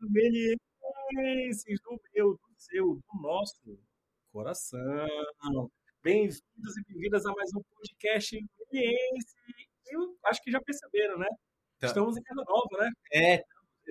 melienses do meu, do seu, do nosso coração. Bem-vindos e bem-vindas a mais um podcast meliense. Eu acho que já perceberam, né? Então, Estamos em casa nova, né? É,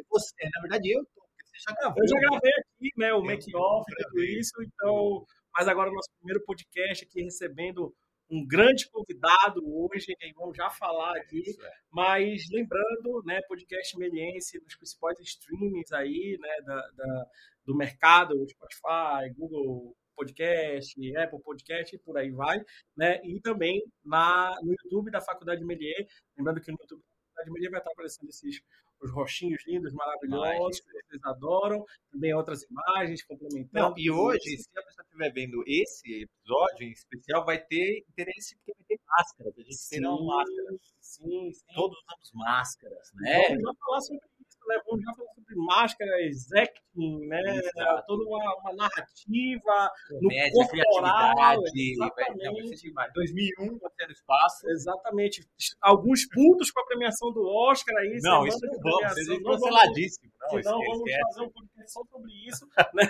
você, na verdade eu tô, você já gravou. Eu já gravei aqui, né, o make-off tudo isso, então, mas agora o nosso primeiro podcast aqui recebendo um grande convidado hoje, que vamos já falar aqui, é. mas lembrando, né, podcast meliense nos principais streamings aí, né, da, da, do mercado, Spotify, Google Podcast, Apple Podcast e por aí vai, né, e também na, no YouTube da Faculdade Melier, lembrando que no YouTube da Faculdade Melier vai estar aparecendo esses os roxinhos lindos, maravilhosos, que vocês adoram, também outras imagens complementando. Não, e hoje, se a pessoa estiver vendo esse episódio em especial, vai ter interesse porque vai ter máscaras. A gente sim, terá máscaras. Sim, sim. Todos usamos máscaras, né? Vamos falar sobre né? Vamos já falar sobre máscaras, acting, né? Exato. Toda uma, uma narrativa, Comédia, no corporal, criatividade. Vai 2001, você no espaço. Exatamente. Alguns pontos para a premiação do Oscar aí. Não, isso não vamos. Vocês canceladíssimo. Não, não vamos fazer um podcast só sobre isso, né?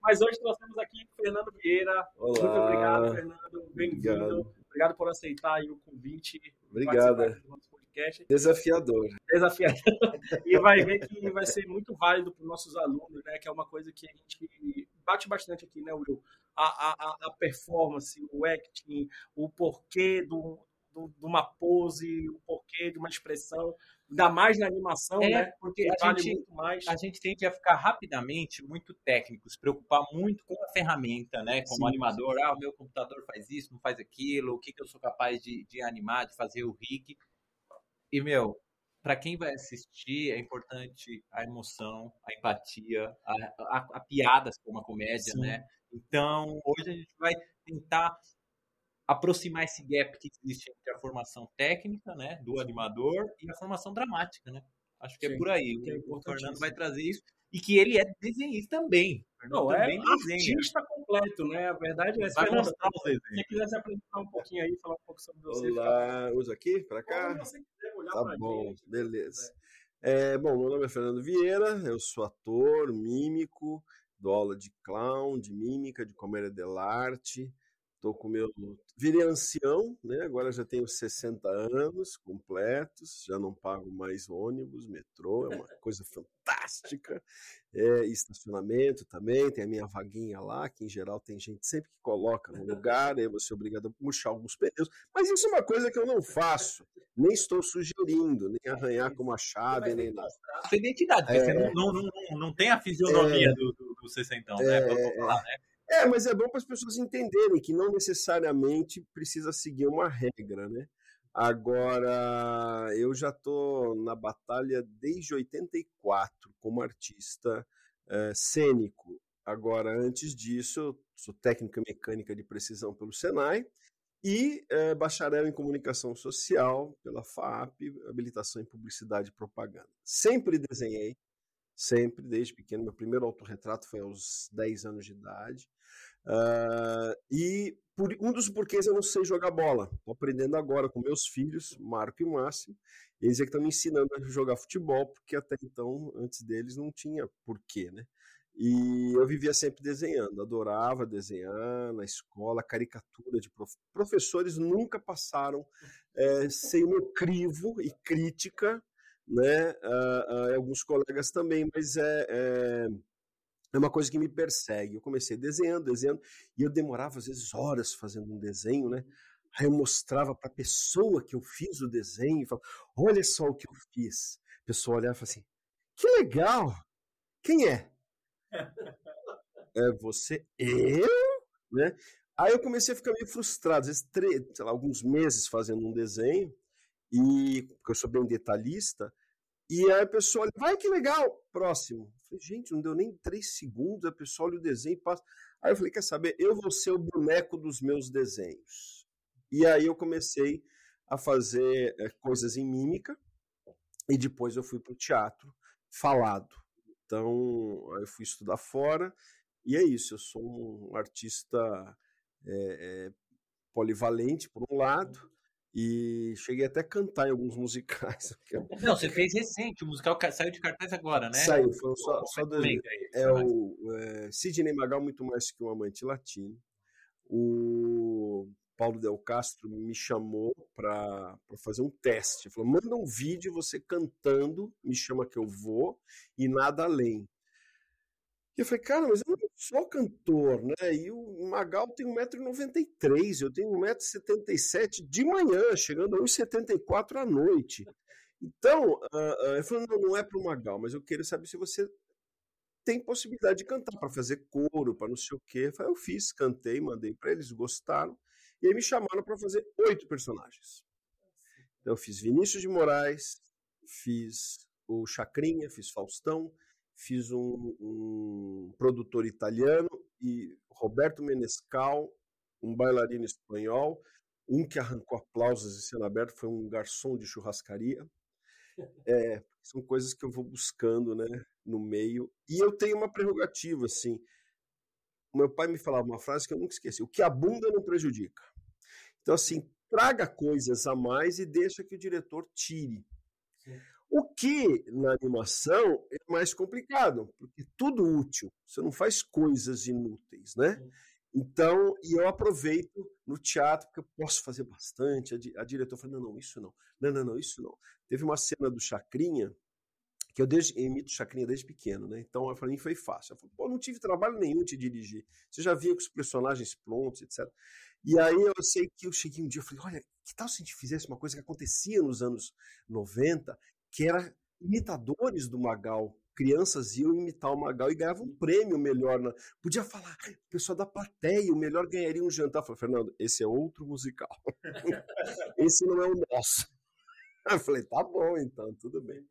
Mas hoje nós temos aqui Fernando Vieira. Olá. Muito obrigado, Fernando. Bem-vindo. Obrigado. obrigado por aceitar o convite. Obrigada podcast. Desafiador. Desafiador. e vai ver que vai ser muito válido para os nossos alunos, né? Que é uma coisa que a gente bate bastante aqui, né, Will? A, a, a performance, o acting, o porquê do, do, de uma pose, o porquê de uma expressão, ainda mais na animação, é, né? Porque a, vale gente, a gente tende a ficar rapidamente muito técnico, se preocupar muito com a ferramenta, né? Como sim, animador, sim. ah, o meu computador faz isso, não faz aquilo, o que, que eu sou capaz de, de animar, de fazer o rig. E, meu, para quem vai assistir, é importante a emoção, a empatia, a, a, a piadas como a comédia, Sim. né? Então, hoje a gente vai tentar aproximar esse gap que existe entre a formação técnica, né, do animador e a formação dramática, né? Acho que é Sim, é por aí. É o Fernando vai trazer isso e que ele é desenhista também. Não, é artista completo, né? A verdade é essa. Vai mostrar os desenhos. Se você quiser se apresentar um pouquinho aí, falar um pouco sobre você. Olá, usa aqui, para cá? você quiser olhar tá bom, gente, beleza. É, bom, meu nome é Fernando Vieira, eu sou ator, mímico, dou aula de clown, de mímica, de comédia dell'arte, Estou com meu. Virei ancião, né? Agora já tenho 60 anos completos, já não pago mais ônibus, metrô, é uma coisa fantástica. É, estacionamento também, tem a minha vaguinha lá, que em geral tem gente sempre que coloca no lugar, aí você é obrigado a puxar alguns pneus. Mas isso é uma coisa que eu não faço, nem estou sugerindo, nem arranhar com uma chave, nem nada. Sua identidade, é, você não, não, não, não, tem a fisionomia é, do, do, do 60, né? É, falar, né? É, mas é bom para as pessoas entenderem que não necessariamente precisa seguir uma regra, né? Agora, eu já estou na batalha desde 84 como artista é, cênico. Agora, antes disso, eu sou técnica mecânica de precisão pelo Senai e é, bacharel em comunicação social pela FAP, habilitação em publicidade e propaganda. Sempre desenhei, sempre, desde pequeno. Meu primeiro autorretrato foi aos 10 anos de idade. Uh, e por, um dos porquês eu não sei jogar bola. Estou aprendendo agora com meus filhos, Marco e Márcio. Eles é que estão me ensinando a jogar futebol, porque até então, antes deles, não tinha porquê, né? E eu vivia sempre desenhando, adorava desenhar na escola, caricatura de prof... professores nunca passaram é, sem um crivo e crítica né? Uh, uh, alguns colegas também, mas é, é, é, uma coisa que me persegue. Eu comecei desenhando, desenhando, e eu demorava às vezes horas fazendo um desenho, né? Aí eu mostrava para a pessoa que eu fiz o desenho e falava: Olha só o que eu fiz. A pessoa olhava e falava assim: Que legal! Quem é? é você? Eu? Né? Aí eu comecei a ficar meio frustrado, às vezes, três, lá, alguns meses fazendo um desenho, e porque eu sou bem detalhista, e aí a pessoa olha, vai que legal, próximo. Eu falei, gente, não deu nem três segundos, a pessoa olha o desenho e passa. Aí eu falei, quer saber, eu vou ser o boneco dos meus desenhos. E aí eu comecei a fazer é, coisas em mímica, e depois eu fui para o teatro falado. Então, eu fui estudar fora, e é isso, eu sou um artista é, é, polivalente, por um lado, E cheguei até a cantar em alguns musicais. Não, você fez recente, o musical saiu de cartaz agora, né? Saiu, foi só, só dois. É o é, Sidney Magal, muito mais que um amante latino. O Paulo Del Castro me chamou para fazer um teste. Falou: manda um vídeo você cantando, me chama que eu vou, e nada além. E eu falei, cara, mas eu não sou cantor, né? E o Magal tem 1,93m, eu tenho 1,77m de manhã, chegando a 1,74m à noite. Então, uh, uh, eu falei, não, não é para o Magal, mas eu quero saber se você tem possibilidade de cantar, para fazer coro, para não sei o quê. Eu, falei, eu fiz, cantei, mandei para eles, gostaram. E aí me chamaram para fazer oito personagens. Então, eu fiz Vinícius de Moraes, fiz o Chacrinha, fiz Faustão, fiz um, um produtor italiano e Roberto Menescal, um bailarino espanhol, um que arrancou aplausos em cena aberta foi um garçom de churrascaria. É, são coisas que eu vou buscando, né, no meio. E eu tenho uma prerrogativa, assim. Meu pai me falava uma frase que eu nunca esqueci: o que abunda não prejudica. Então, assim, traga coisas a mais e deixa que o diretor tire. O que na animação é mais complicado, porque é tudo útil, você não faz coisas inúteis, né? Então, e eu aproveito no teatro, porque eu posso fazer bastante. A, a diretora falou: não, não, isso não. Não, não, não, isso não. Teve uma cena do Chacrinha, que eu, desde, eu imito Chacrinha desde pequeno, né? Então, para mim foi fácil. Eu falei, pô, não tive trabalho nenhum de dirigir. Você já via com os personagens prontos, etc. E aí eu sei que eu cheguei um dia e falei, olha, que tal se a gente fizesse uma coisa que acontecia nos anos 90, que era imitadores do Magal. Crianças iam imitar o Magal e ganhavam um prêmio melhor. Na... Podia falar, o pessoal da plateia, o melhor ganharia um jantar. Eu falei, Fernando, esse é outro musical. esse não é o nosso. Eu falei, tá bom, então, tudo bem.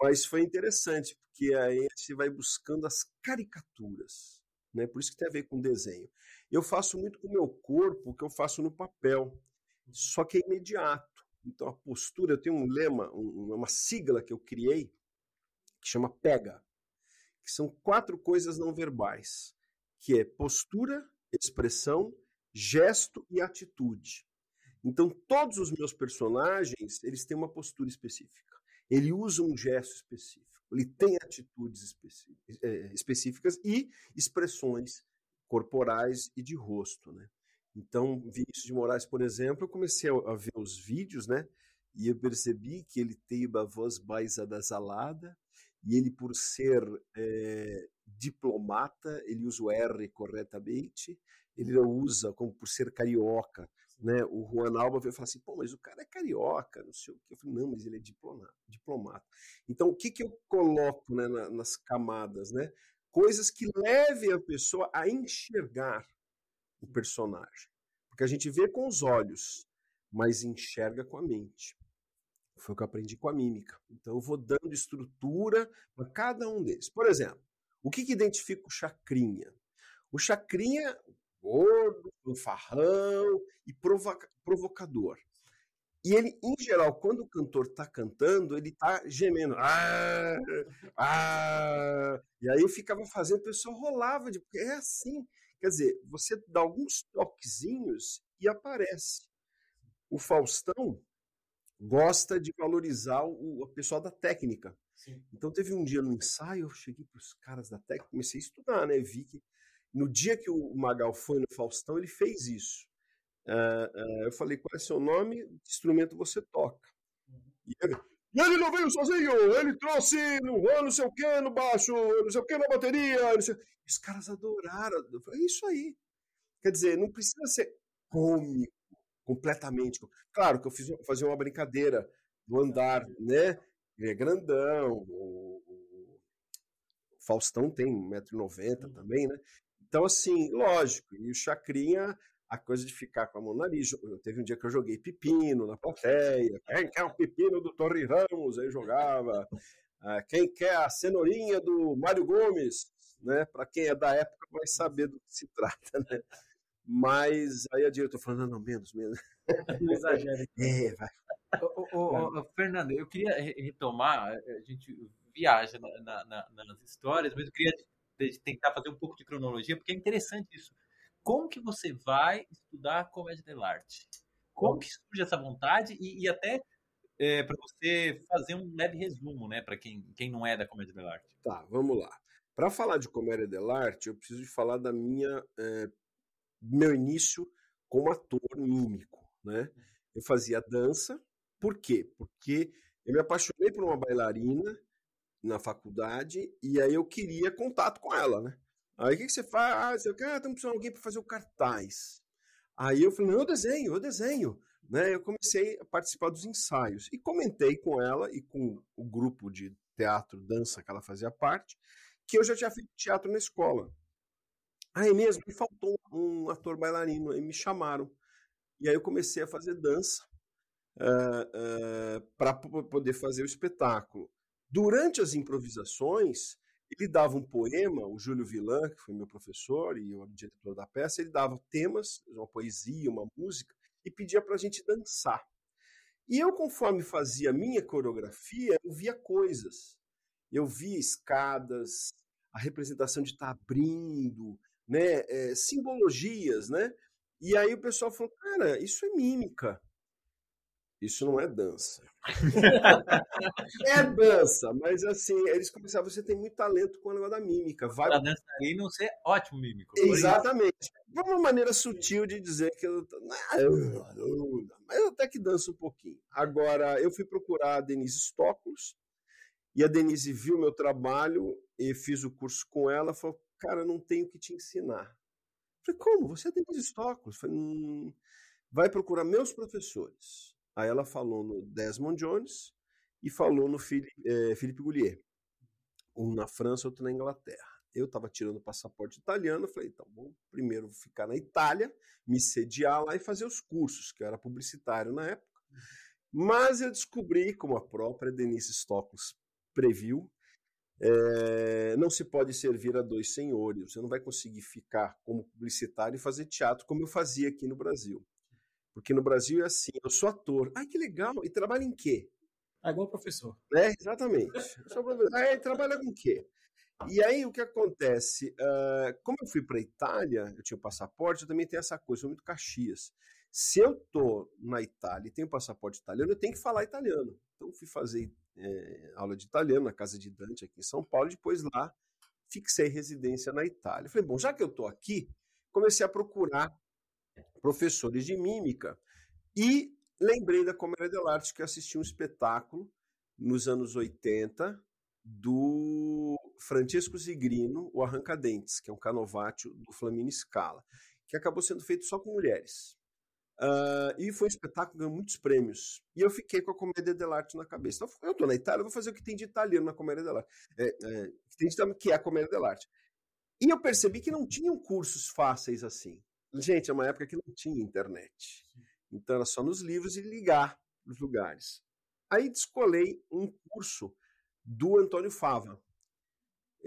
Mas foi interessante, porque aí a gente vai buscando as caricaturas. Né? Por isso que tem a ver com desenho. Eu faço muito com o meu corpo, o que eu faço no papel. Só que é imediato. Então, a postura, eu tenho um lema, uma sigla que eu criei, que chama PEGA, que são quatro coisas não verbais, que é postura, expressão, gesto e atitude. Então, todos os meus personagens, eles têm uma postura específica. Ele usa um gesto específico. Ele tem atitudes é, específicas e expressões corporais e de rosto, né? Então, Vinícius de Moraes, por exemplo, eu comecei a ver os vídeos, né? E eu percebi que ele tem uma voz mais anasalada, e ele, por ser é, diplomata, ele usa o R corretamente, ele não usa como por ser carioca. Né? O Juan Alba veio falar assim, pô, mas o cara é carioca, não sei o quê. Eu falei, não, mas ele é diplomata. diplomata. Então, o que, que eu coloco né, nas camadas? Né? Coisas que levem a pessoa a enxergar o personagem. Porque a gente vê com os olhos, mas enxerga com a mente. Foi o que eu aprendi com a mímica. Então eu vou dando estrutura para cada um deles. Por exemplo, o que, que identifica o chacrinha? O chacrinha, gordo, farrão e provoca provocador. E ele, em geral, quando o cantor está cantando, ele está gemendo. Ah, ah, e aí eu ficava fazendo, o pessoal rolava, de, é assim. Quer dizer, você dá alguns toquezinhos e aparece. O Faustão gosta de valorizar o, o pessoal da técnica. Sim. Então teve um dia no ensaio, eu cheguei para os caras da técnica, comecei a estudar, né? Vi que no dia que o Magal foi no Faustão, ele fez isso. Uh, uh, eu falei, qual é seu nome? Que instrumento você toca? Uhum. E ele, e ele não veio sozinho, ele trouxe no não sei o que no baixo, não sei o que na bateria. Os caras adoraram. Eu falei, é isso aí. Quer dizer, não precisa ser cômico, completamente. Claro que eu fiz fazer uma brincadeira do andar, né? Ele é grandão, o, o Faustão tem 1,90m uhum. também, né? Então, assim, lógico, e o Chacrinha a coisa de ficar com a mão no nariz. Teve um dia que eu joguei pepino na plateia. Quem quer o pepino do Torre Ramos? Aí jogava. Ah, quem quer a cenourinha do Mário Gomes? Né? Para quem é da época vai saber do que se trata. Né? Mas aí a diretora falando, não, não, menos, menos. Não exagera. É, vai. Ô, ô, ô, Fernando, eu queria retomar, a gente viaja na, na, nas histórias, mas eu queria tentar fazer um pouco de cronologia, porque é interessante isso como que você vai estudar comédia dell'arte? como que surge essa vontade e, e até é, para você fazer um leve resumo, né, para quem, quem não é da comédia dell'arte. Tá, vamos lá. Para falar de comédia dell'arte, eu preciso de falar da minha é, meu início como ator mímico, né? Eu fazia dança, por quê? Porque eu me apaixonei por uma bailarina na faculdade e aí eu queria contato com ela, né? Aí o que, que você faz? Eu quero, ah, estamos precisando de alguém para fazer o cartaz. Aí eu falei, não, eu desenho, eu desenho. Né? Eu comecei a participar dos ensaios e comentei com ela e com o grupo de teatro, dança que ela fazia parte, que eu já tinha feito teatro na escola. Aí mesmo me faltou um ator bailarino, e me chamaram. E aí eu comecei a fazer dança uh, eh, uh, eh, para poder fazer o espetáculo. Durante as improvisações, ele dava um poema, o Júlio Villan, que foi meu professor e o diretor da peça, ele dava temas, uma poesia, uma música, e pedia para a gente dançar. E eu, conforme fazia a minha coreografia, eu via coisas. Eu via escadas, a representação de estar tá abrindo, né, é, simbologias, né? E aí o pessoal falou, cara, isso é mímica. Isso não é dança. é dança, mas assim, eles começaram, você tem muito talento com o negócio da mímica. Vai... Para dançarino, você é ótimo mímico. Exatamente. É uma maneira sutil de dizer que eu... Mas eu até que danço um pouquinho. Agora, eu fui procurar a Denise Stoklos, e a Denise viu meu trabalho e fiz o curso com ela, falou, cara, não tenho que te ensinar. Eu falei, como? Você é Denise Stoklos? falei, hum, vai procurar meus professores. Aí ela falou no Desmond Jones e falou no Philippe, é, Philippe Goulier. Um na França, outro na Inglaterra. Eu estava tirando o passaporte italiano, falei, então, vou primeiro ficar na Itália, me sediar lá e fazer os cursos, que eu era publicitário na época. Mas eu descobri, como a própria Denise Stoklos previu, é, não se pode servir a dois senhores. Você não vai conseguir ficar como publicitário e fazer teatro como eu fazia aqui no Brasil. Porque no Brasil é assim, eu sou ator. Ah, que legal. E trabalha em quê? É igual professor. É, exatamente. Ah, trabalha com o quê? E aí o que acontece? Uh, como eu fui para a Itália, eu tinha o passaporte, eu também tenho essa coisa, eu sou muito Caxias. Se eu tô na Itália e tenho passaporte italiano, eu tenho que falar italiano. Então fui fazer é, aula de italiano na casa de Dante aqui em São Paulo, e depois lá fixei residência na Itália. Falei, bom, já que eu tô aqui, comecei a procurar professores de mímica. E lembrei da Comédia dell'arte que assisti um espetáculo nos anos 80 do Francesco Zigrino, o Arranca-Dentes, que é um canovatio do Flamini Scala, que acabou sendo feito só com mulheres. Uh, e foi um espetáculo, ganhou muitos prêmios. E eu fiquei com a comédia dell'arte na cabeça. Então, eu estou na Itália, vou fazer o que tem de italiano na comédia dell'arte. É, é, que, de, que é a comédia dell'arte. E eu percebi que não tinham cursos fáceis assim. Gente, é uma época que não tinha internet. Então era só nos livros e ligar nos lugares. Aí descolei um curso do Antônio Fava.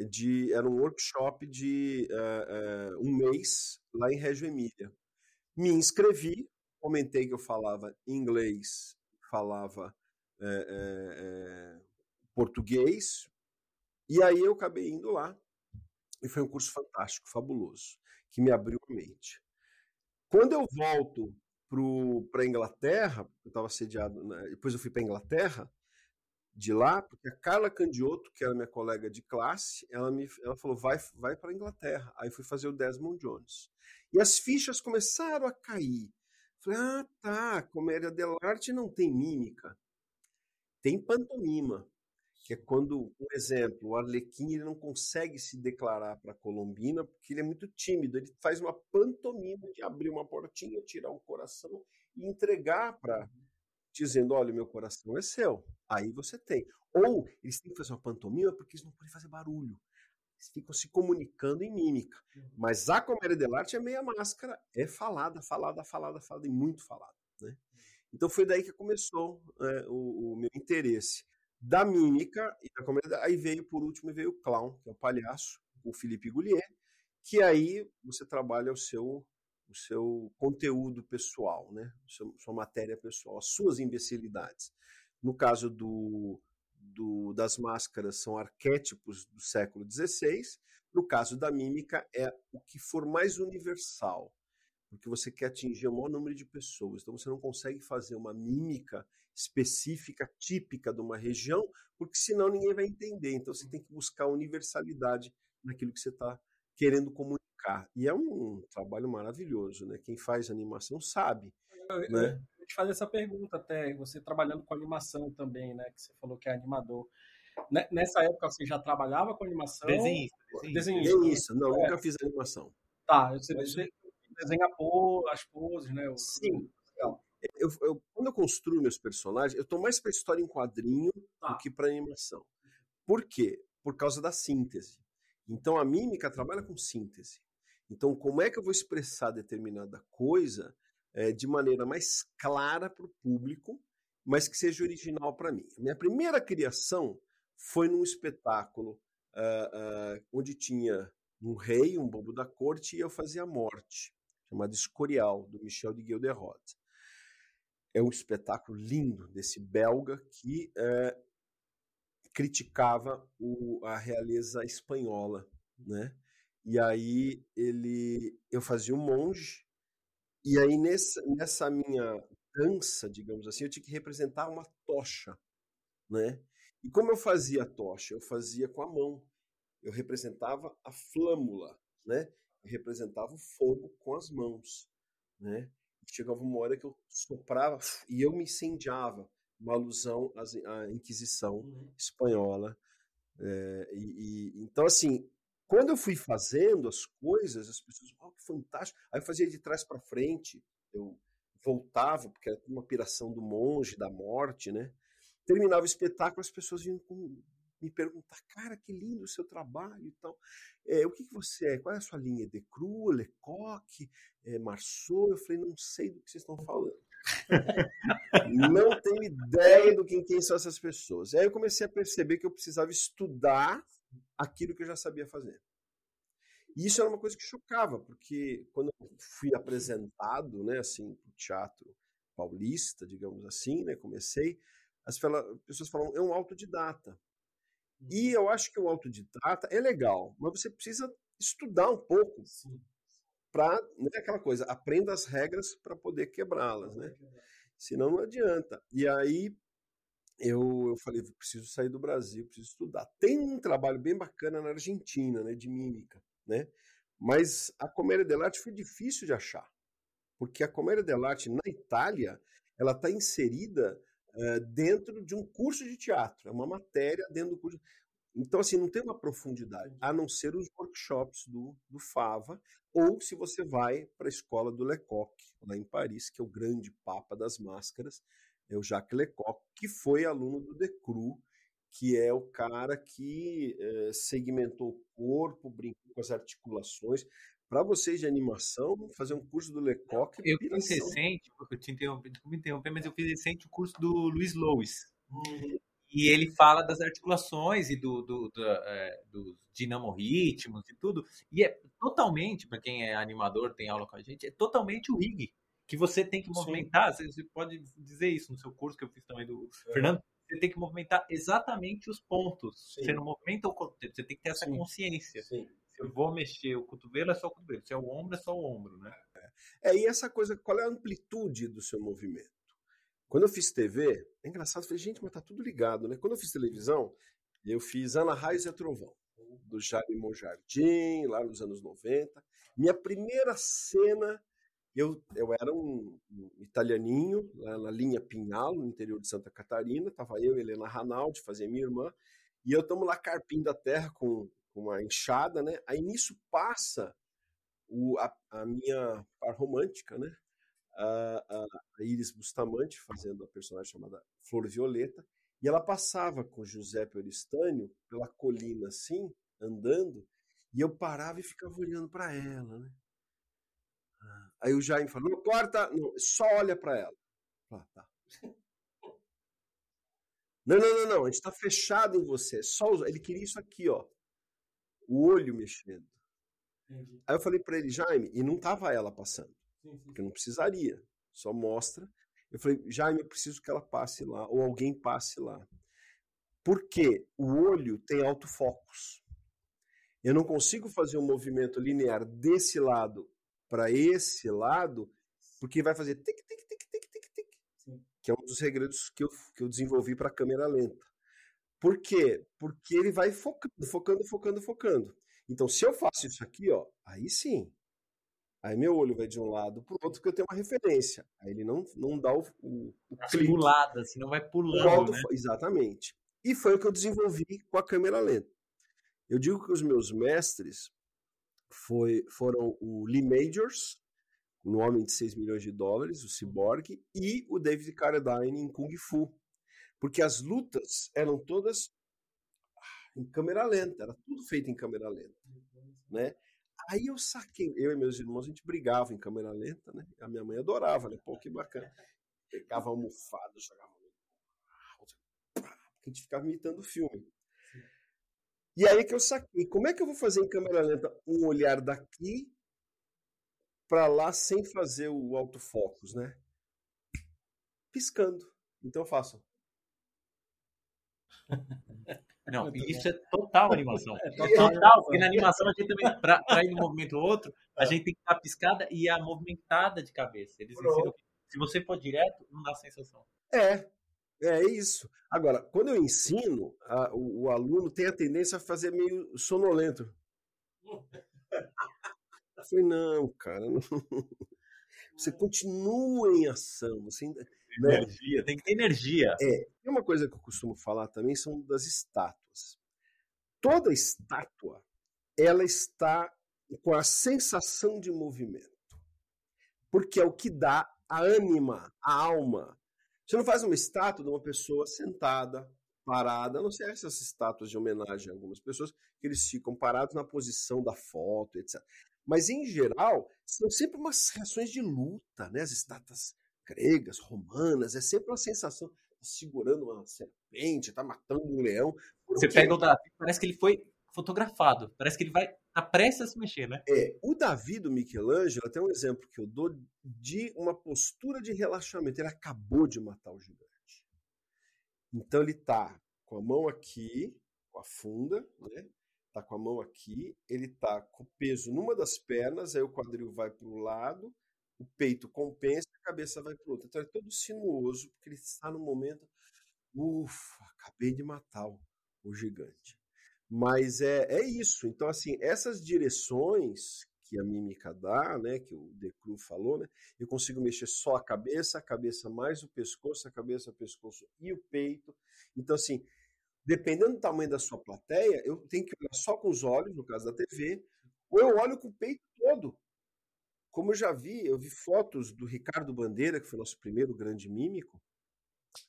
De, era um workshop de uh, uh, um mês lá em Reggio Emília. Me inscrevi, comentei que eu falava inglês, falava uh, português, e aí eu acabei indo lá. E foi um curso fantástico, fabuloso, que me abriu a mente. Quando eu volto para a Inglaterra, eu estava sediado, né, depois eu fui para a Inglaterra, de lá, porque a Carla Candioto, que era minha colega de classe, ela me ela falou: vai, vai para a Inglaterra. Aí fui fazer o Desmond Jones. E as fichas começaram a cair. Falei: ah, tá, comédia dell'arte não tem mímica, tem pantomima que é quando, por exemplo, o Arlequim ele não consegue se declarar para a Colombina porque ele é muito tímido. Ele faz uma pantomima de abrir uma portinha, tirar um coração e entregar para dizendo, olha, meu coração é seu. Aí você tem. Ou eles têm que fazer uma pantomima porque eles não podem fazer barulho. Eles ficam se comunicando em mímica. Uhum. Mas a comédia dell'arte é meia máscara, é falada, falada, falada, falada e muito falada. Né? Então foi daí que começou é, o, o meu interesse da mímica e da comédia. Aí veio, por último, veio o clown, que é o palhaço, o Felipe Goulier, que aí você trabalha o seu o seu conteúdo pessoal, né? Sua matéria pessoal, as suas imbecilidades. No caso do, do, das máscaras, são arquétipos do século XVI. No caso da mímica, é o que for mais universal. porque você quer atingir o maior número de pessoas. Então você não consegue fazer uma mímica específica, típica de uma região, porque senão ninguém vai entender. Então você tem que buscar universalidade naquilo que você está querendo comunicar. E é um trabalho maravilhoso, né? Quem faz animação sabe. Eu, né? eu te fazer essa pergunta até, você trabalhando com animação também, né? Que você falou que é animador. Nessa época você já trabalhava com animação? Desenhista. Desenhista. desenhista. Não, é. nunca fiz animação. Tá, você, você desenha as poses, né? O... Sim. Legal. Eu, eu, quando eu construo meus personagens, eu estou mais para história em quadrinho tá. do que para animação. Por quê? Por causa da síntese. Então a mímica trabalha com síntese. Então, como é que eu vou expressar determinada coisa é, de maneira mais clara para o público, mas que seja original para mim? A minha primeira criação foi num espetáculo uh, uh, onde tinha um rei, um bobo da corte, e eu fazia a morte, chamado Escorial, do Michel de Guilderot é um espetáculo lindo desse belga que é, criticava o, a realeza espanhola, né? E aí ele, eu fazia um monge e aí nessa, nessa minha dança, digamos assim, eu tinha que representar uma tocha, né? E como eu fazia a tocha? Eu fazia com a mão. Eu representava a flâmula, né? Eu representava o fogo com as mãos, né? Chegava uma hora que eu soprava e eu me incendiava, uma alusão à Inquisição uhum. espanhola. É, e, e, então, assim, quando eu fui fazendo as coisas, as pessoas, oh, que fantástico. Aí eu fazia de trás para frente, eu voltava, porque era uma piração do monge, da morte, né? Terminava o espetáculo, as pessoas vinham com me perguntar, cara, que lindo o seu trabalho e tal. É, o que, que você é? Qual é a sua linha? De Cru, Lecoq, é, Marceau? Eu falei, não sei do que vocês estão falando. não tenho ideia do que quem são essas pessoas. Aí eu comecei a perceber que eu precisava estudar aquilo que eu já sabia fazer. E isso era uma coisa que chocava, porque quando eu fui apresentado, né, assim, teatro paulista, digamos assim, né, comecei, as pessoas falam, é um autodidata. E eu acho que o autodidata é legal, mas você precisa estudar um pouco para né, aquela coisa, aprenda as regras para poder quebrá-las, né? Senão não adianta. E aí eu, eu falei, preciso sair do Brasil, preciso estudar. Tem um trabalho bem bacana na Argentina, né, de mímica, né? Mas a comédia dell'arte foi difícil de achar, porque a comédia dell'arte na Itália, ela está inserida uh, dentro de um curso de teatro, é uma matéria dentro do curso. Então, assim, não tem uma profundidade, a não ser os workshops do, do Fava, ou se você vai para a escola do Lecoq, lá em Paris, que é o grande papa das máscaras, é o Jacques Lecoq, que foi aluno do Decru, que é o cara que eh, segmentou o corpo, brincou com as articulações, para vocês de animação, fazer um curso do Lecoq. Eu fiz recente, eu te interrompi, me interromper, mas eu fiz recente o curso do Luiz Lois. Uhum. E ele fala das articulações e do, do, do é, dos dinamorritmos e tudo. E é totalmente, para quem é animador, tem aula com a gente, é totalmente o rig. Que você tem que movimentar. Você, você pode dizer isso no seu curso que eu fiz também do é. Fernando. Você tem que movimentar exatamente os pontos. Sim. Você não movimenta o corpo você tem que ter essa Sim. consciência. Sim. Se eu vou mexer o cotovelo, é só o cotovelo. Se é o ombro, é só o ombro, né? É, e essa coisa, qual é a amplitude do seu movimento? Quando eu fiz TV, é engraçado, eu falei, gente, mas tá tudo ligado, né? Quando eu fiz televisão, eu fiz Ana Raiz e a Trovão, do Jaime Monjardim, lá nos anos 90. Minha primeira cena, eu, eu era um, um italianinho, lá na linha Pinhalo, no interior de Santa Catarina, tava eu Helena Ranaldi, fazia minha irmã, e eu estamos lá carpindo a terra com uma enxada, né? Aí nisso passa o, a, a minha par romântica, né? A, a, a Iris Bustamante, fazendo a personagem chamada Flor Violeta, e ela passava com Giuseppe Oristânio pela colina assim, andando, e eu parava e ficava olhando para ela, né? Aí o Jaime falou: não corta, não, só olha para ela. Ah, tá. Não, não, não, não, a gente está fechado em você. Só Ele queria isso aqui, ó o olho mexendo. Entendi. Aí eu falei para ele, Jaime, e não tava ela passando, sim, sim. porque não precisaria, só mostra. Eu falei, Jaime, eu preciso que ela passe lá, ou alguém passe lá. Porque o olho tem autofocos. Eu não consigo fazer um movimento linear desse lado para esse lado, porque vai fazer tic, tic, tic, tic, tic, tic, que é um dos segredos que eu, que eu desenvolvi para câmera lenta. Por quê? Porque ele vai focando, focando, focando, focando. Então, se eu faço isso aqui, ó, aí sim. Aí meu olho vai de um lado para o outro, porque eu tenho uma referência. Aí ele não, não dá o, o, o clique. Pulada, assim, não vai pulando, né? Exatamente. E foi o que eu desenvolvi com a câmera lenta. Eu digo que os meus mestres foi, foram o Lee Majors, no Homem de 6 milhões de dólares, o Cyborg, e o David Carradine em Kung Fu. Porque as lutas eram todas em câmera lenta, era tudo feito em câmera lenta, né? Aí eu saquei, eu e meus irmãos, a gente brigava em câmera lenta, né? A minha mãe adorava, né? Pô, que bacana. Pegava almofada, jogava. A gente ficava imitando o filme. E aí que eu saquei, como é que eu vou fazer em câmera lenta um olhar daqui para lá sem fazer o autofocus, né? Piscando. Então eu faço. Não, isso é total animação. É total, total porque na animação a gente também, para ir de um movimento ou outro, a é. gente tem que estar piscada e a movimentada de cabeça. Eles ensinam que se você for direto, não dá sensação. É, é isso. Agora, quando eu ensino, a, o, o, aluno tem a tendência a fazer meio sonolento. Eu falei, não, cara, não. você continua em ação. Você ainda, né? Energia, tem que ter energia. É. E uma coisa que eu costumo falar também são das estátuas. Toda estátua, ela está com a sensação de movimento. Porque é o que dá a ânima, a alma. Você não faz uma estátua de uma pessoa sentada, parada, a não ser essas estátuas de homenagem a algumas pessoas, que eles ficam parados na posição da foto, etc. Mas, em geral, são sempre umas reações de luta, né? As estátuas gregas, romanas, é sempre uma sensação tá segurando uma serpente, tá matando um leão. Você pega o Davi, parece que ele foi fotografado, parece que ele vai tá prestes a se mexer, né? É, o Davi do Michelangelo, até um exemplo que eu dou de uma postura de relaxamento, ele acabou de matar o gigante. Então ele tá com a mão aqui, com a funda, né? Tá com a mão aqui, ele tá com o peso numa das pernas, aí o quadril vai para o lado, o peito compensa cabeça vai para outro. Então é todo sinuoso, porque ele está no momento. Ufa, acabei de matar o, o gigante. Mas é, é isso. Então, assim, essas direções que a mímica dá, né, que o Decru falou, né, eu consigo mexer só a cabeça, a cabeça mais o pescoço, a cabeça, o pescoço e o peito. Então, assim, dependendo do tamanho da sua plateia, eu tenho que olhar só com os olhos, no caso da TV, ou eu olho com o peito todo. Como eu já vi, eu vi fotos do Ricardo Bandeira, que foi nosso primeiro grande mímico,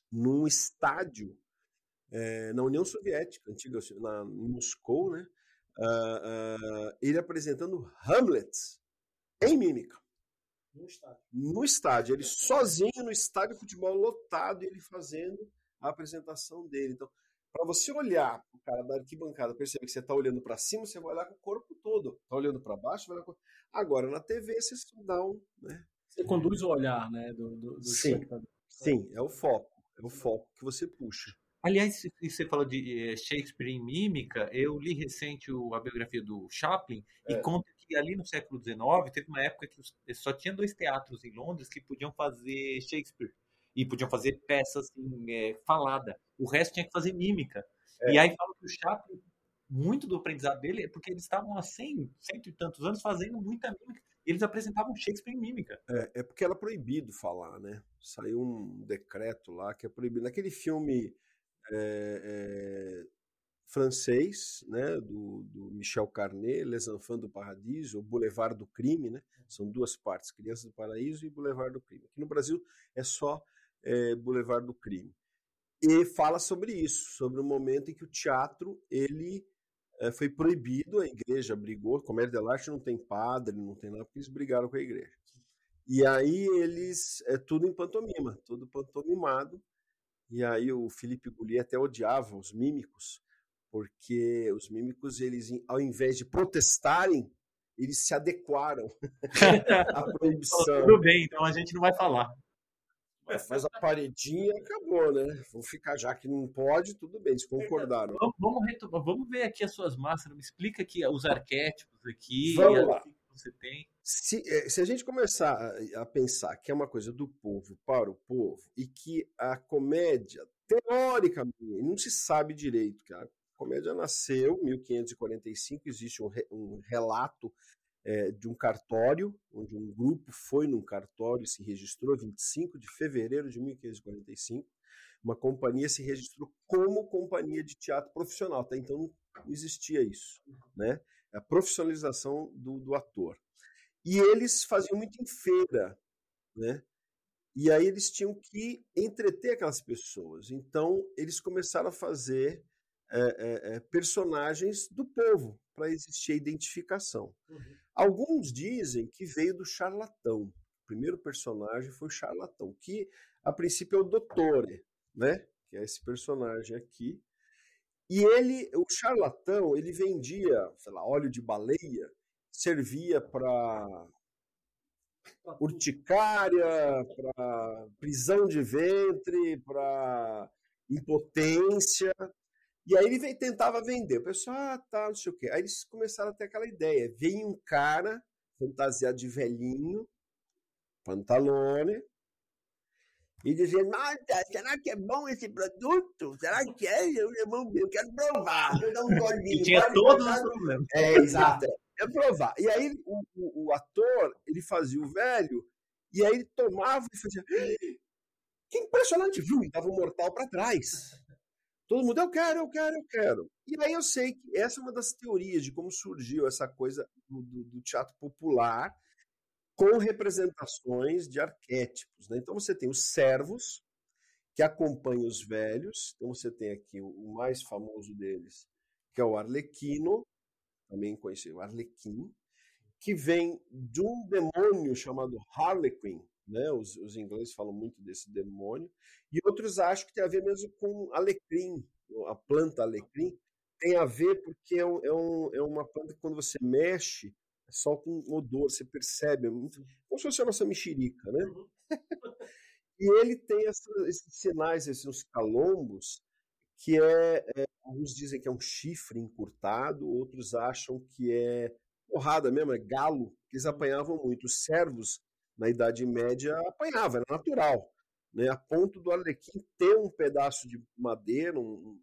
num estádio é, na União Soviética, antiga, na, em Moscou, né? Uh, uh, ele apresentando Hamlet em mímica. No estádio. No estádio. Ele sozinho no estádio de futebol lotado, ele fazendo a apresentação dele. Então, para você olhar o cara da arquibancada, perceber que você está olhando para cima, você vai olhar com o corpo todo. Está olhando para baixo, vai olhar com... Agora, na TV, você só dá um. Né? Você conduz o olhar né, do, do, do Sim. espectador. Sim, é o foco. É o foco que você puxa. Aliás, você falou de eh, Shakespeare em mímica, eu li recente a biografia do Chaplin é. e conta que ali no século XIX teve uma época que só tinha dois teatros em Londres que podiam fazer Shakespeare e podiam fazer peças assim, é, falada. O resto tinha que fazer mímica. É. E aí fala que o Chaplin, muito do aprendizado dele é porque eles estavam há 100, cento e tantos anos fazendo muita mímica. Eles apresentavam Shakespeare em mímica. É, é porque era proibido falar, né? Saiu um decreto lá que é proibido. Naquele filme é, é, francês, né, do, do, Michel Carnet, Les Enfants do Paradiso, o Boulevard do Crime, né? São duas partes, Crianças do Paraíso e Boulevard do Crime. Aqui no Brasil é só é, Boulevard do Crime. E fala sobre isso, sobre o momento em que o teatro ele é, foi proibido, a igreja brigou, Comércio de Arte não tem padre, não tem nada, porque eles brigaram com a igreja. E aí eles, é tudo em pantomima, tudo pantomimado, e aí o Felipe Gulli até odiava os mímicos, porque os mímicos, eles, ao invés de protestarem, eles se adequaram à proibição. Tudo bem, então a gente não vai falar. Faz a paredinha acabou, né? Vou ficar, já que não pode, tudo bem, eles concordaram. Vamos, vamos, vamos ver aqui as suas máscaras, me explica aqui os arquétipos aqui. Vamos lá. você tem. Se, eh, se a gente começar a, a pensar que é uma coisa do povo para o povo e que a comédia, teoricamente, não se sabe direito, cara. A comédia nasceu em 1545, existe um, um relato é, de um cartório, onde um grupo foi num cartório e se registrou 25 de fevereiro de 1545. Uma companhia se registrou como companhia de teatro profissional. Até então não existia isso, né? A profissionalização do, do ator. E eles faziam muito em feira, né? E aí eles tinham que entreter aquelas pessoas. Então eles começaram a fazer é, é, é personagens do povo para existir a identificação. Uhum. Alguns dizem que veio do charlatão. O primeiro personagem foi o charlatão, que a princípio é o Dottore, né? Que é esse personagem aqui. E ele, o charlatão, ele vendia, sei lá, óleo de baleia, servia para urticária, para prisão de ventre, para impotência. E aí ele tentava vender. O pessoal, ah, tá, não sei o quê. Aí eles começaram a ter aquela ideia. Vem um cara fantasiado de velhinho, pantalone, e dizendo, nossa, será que é bom esse produto? Será que é? Eu, eu, quero provar. Eu dar um golinho. E tinha todos os problemas. É, exato. É provar. E aí o, o, o, ator, ele fazia o velho, e aí ele tomava e fazia. Que impressionante, viu? E dava um mortal para trás. Todo mundo, eu quero, eu quero, eu quero. E aí eu sei que essa é uma das teorias de como surgiu essa coisa do, do, do teatro popular com representações de arquétipos. Né? Então você tem os servos, que acompanham os velhos. Então você tem aqui o mais famoso deles, que é o Arlequino, também conhecido Arlequim, que vem de um demônio chamado Harlequin, né? Os, os, ingleses falam muito desse demônio, e outros acham que tem a ver mesmo com alecrim, a planta alecrim, tem a ver porque é, um, é, um, é uma planta que quando você mexe, solta um odor, você percebe, é muito, como se fosse a nossa mexerica, né? Uhum. e ele tem essa, esses sinais, esses calombos, que é, é, alguns dizem que é um chifre encurtado, outros acham que é porrada mesmo, é galo, que eles apanhavam muito. Os servos na Idade Média apanhava, era natural. Né, a ponto do Arlequim ter um pedaço de madeira, um,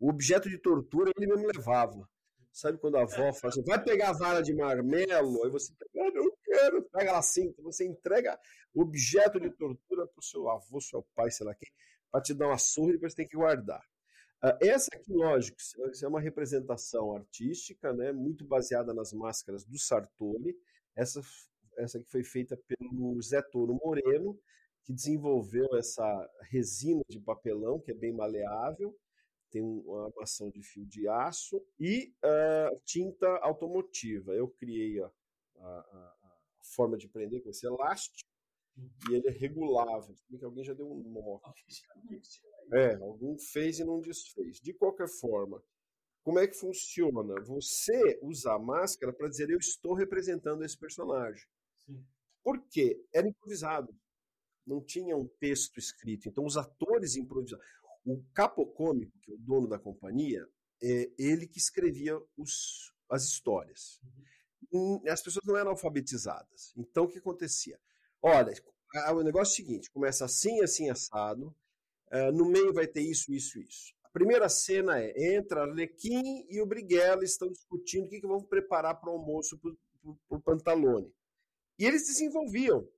um objeto de tortura, ele mesmo levava. Sabe quando a avó fala assim, vai pegar a vara de marmelo, aí você ah, não quero, pega ela assim, você entrega o objeto de tortura para o seu avô, seu pai, sei lá quem, para te dar uma surra e depois tem que guardar. Uh, essa aqui, lógico, é uma representação artística, né, muito baseada nas máscaras do Sartori. Essa essa que foi feita pelo Zé Toro Moreno, que desenvolveu essa resina de papelão, que é bem maleável, tem uma armação de fio de aço e uh, tinta automotiva. Eu criei a, a, a, forma de prender com esse elástico e ele é regulável. Que alguém já deu um nó. É, algum fez e não desfez. De qualquer forma, como é que funciona? Você usa a máscara para dizer eu estou representando esse personagem. Por quê? Era improvisado. Não tinha um texto escrito. Então, os atores improvisavam. O capocômico, que é o dono da companhia, é ele que escrevia os, as histórias. Uhum. As pessoas não eram alfabetizadas. Então, o que acontecia? Olha, o negócio é o seguinte: começa assim, assim, assado. Uh, no meio vai ter isso, isso, isso. A primeira cena é: entra Arlequim e o Briguela estão discutindo o que, que vão preparar para o almoço para o Pantalone. E eles desenvolviam.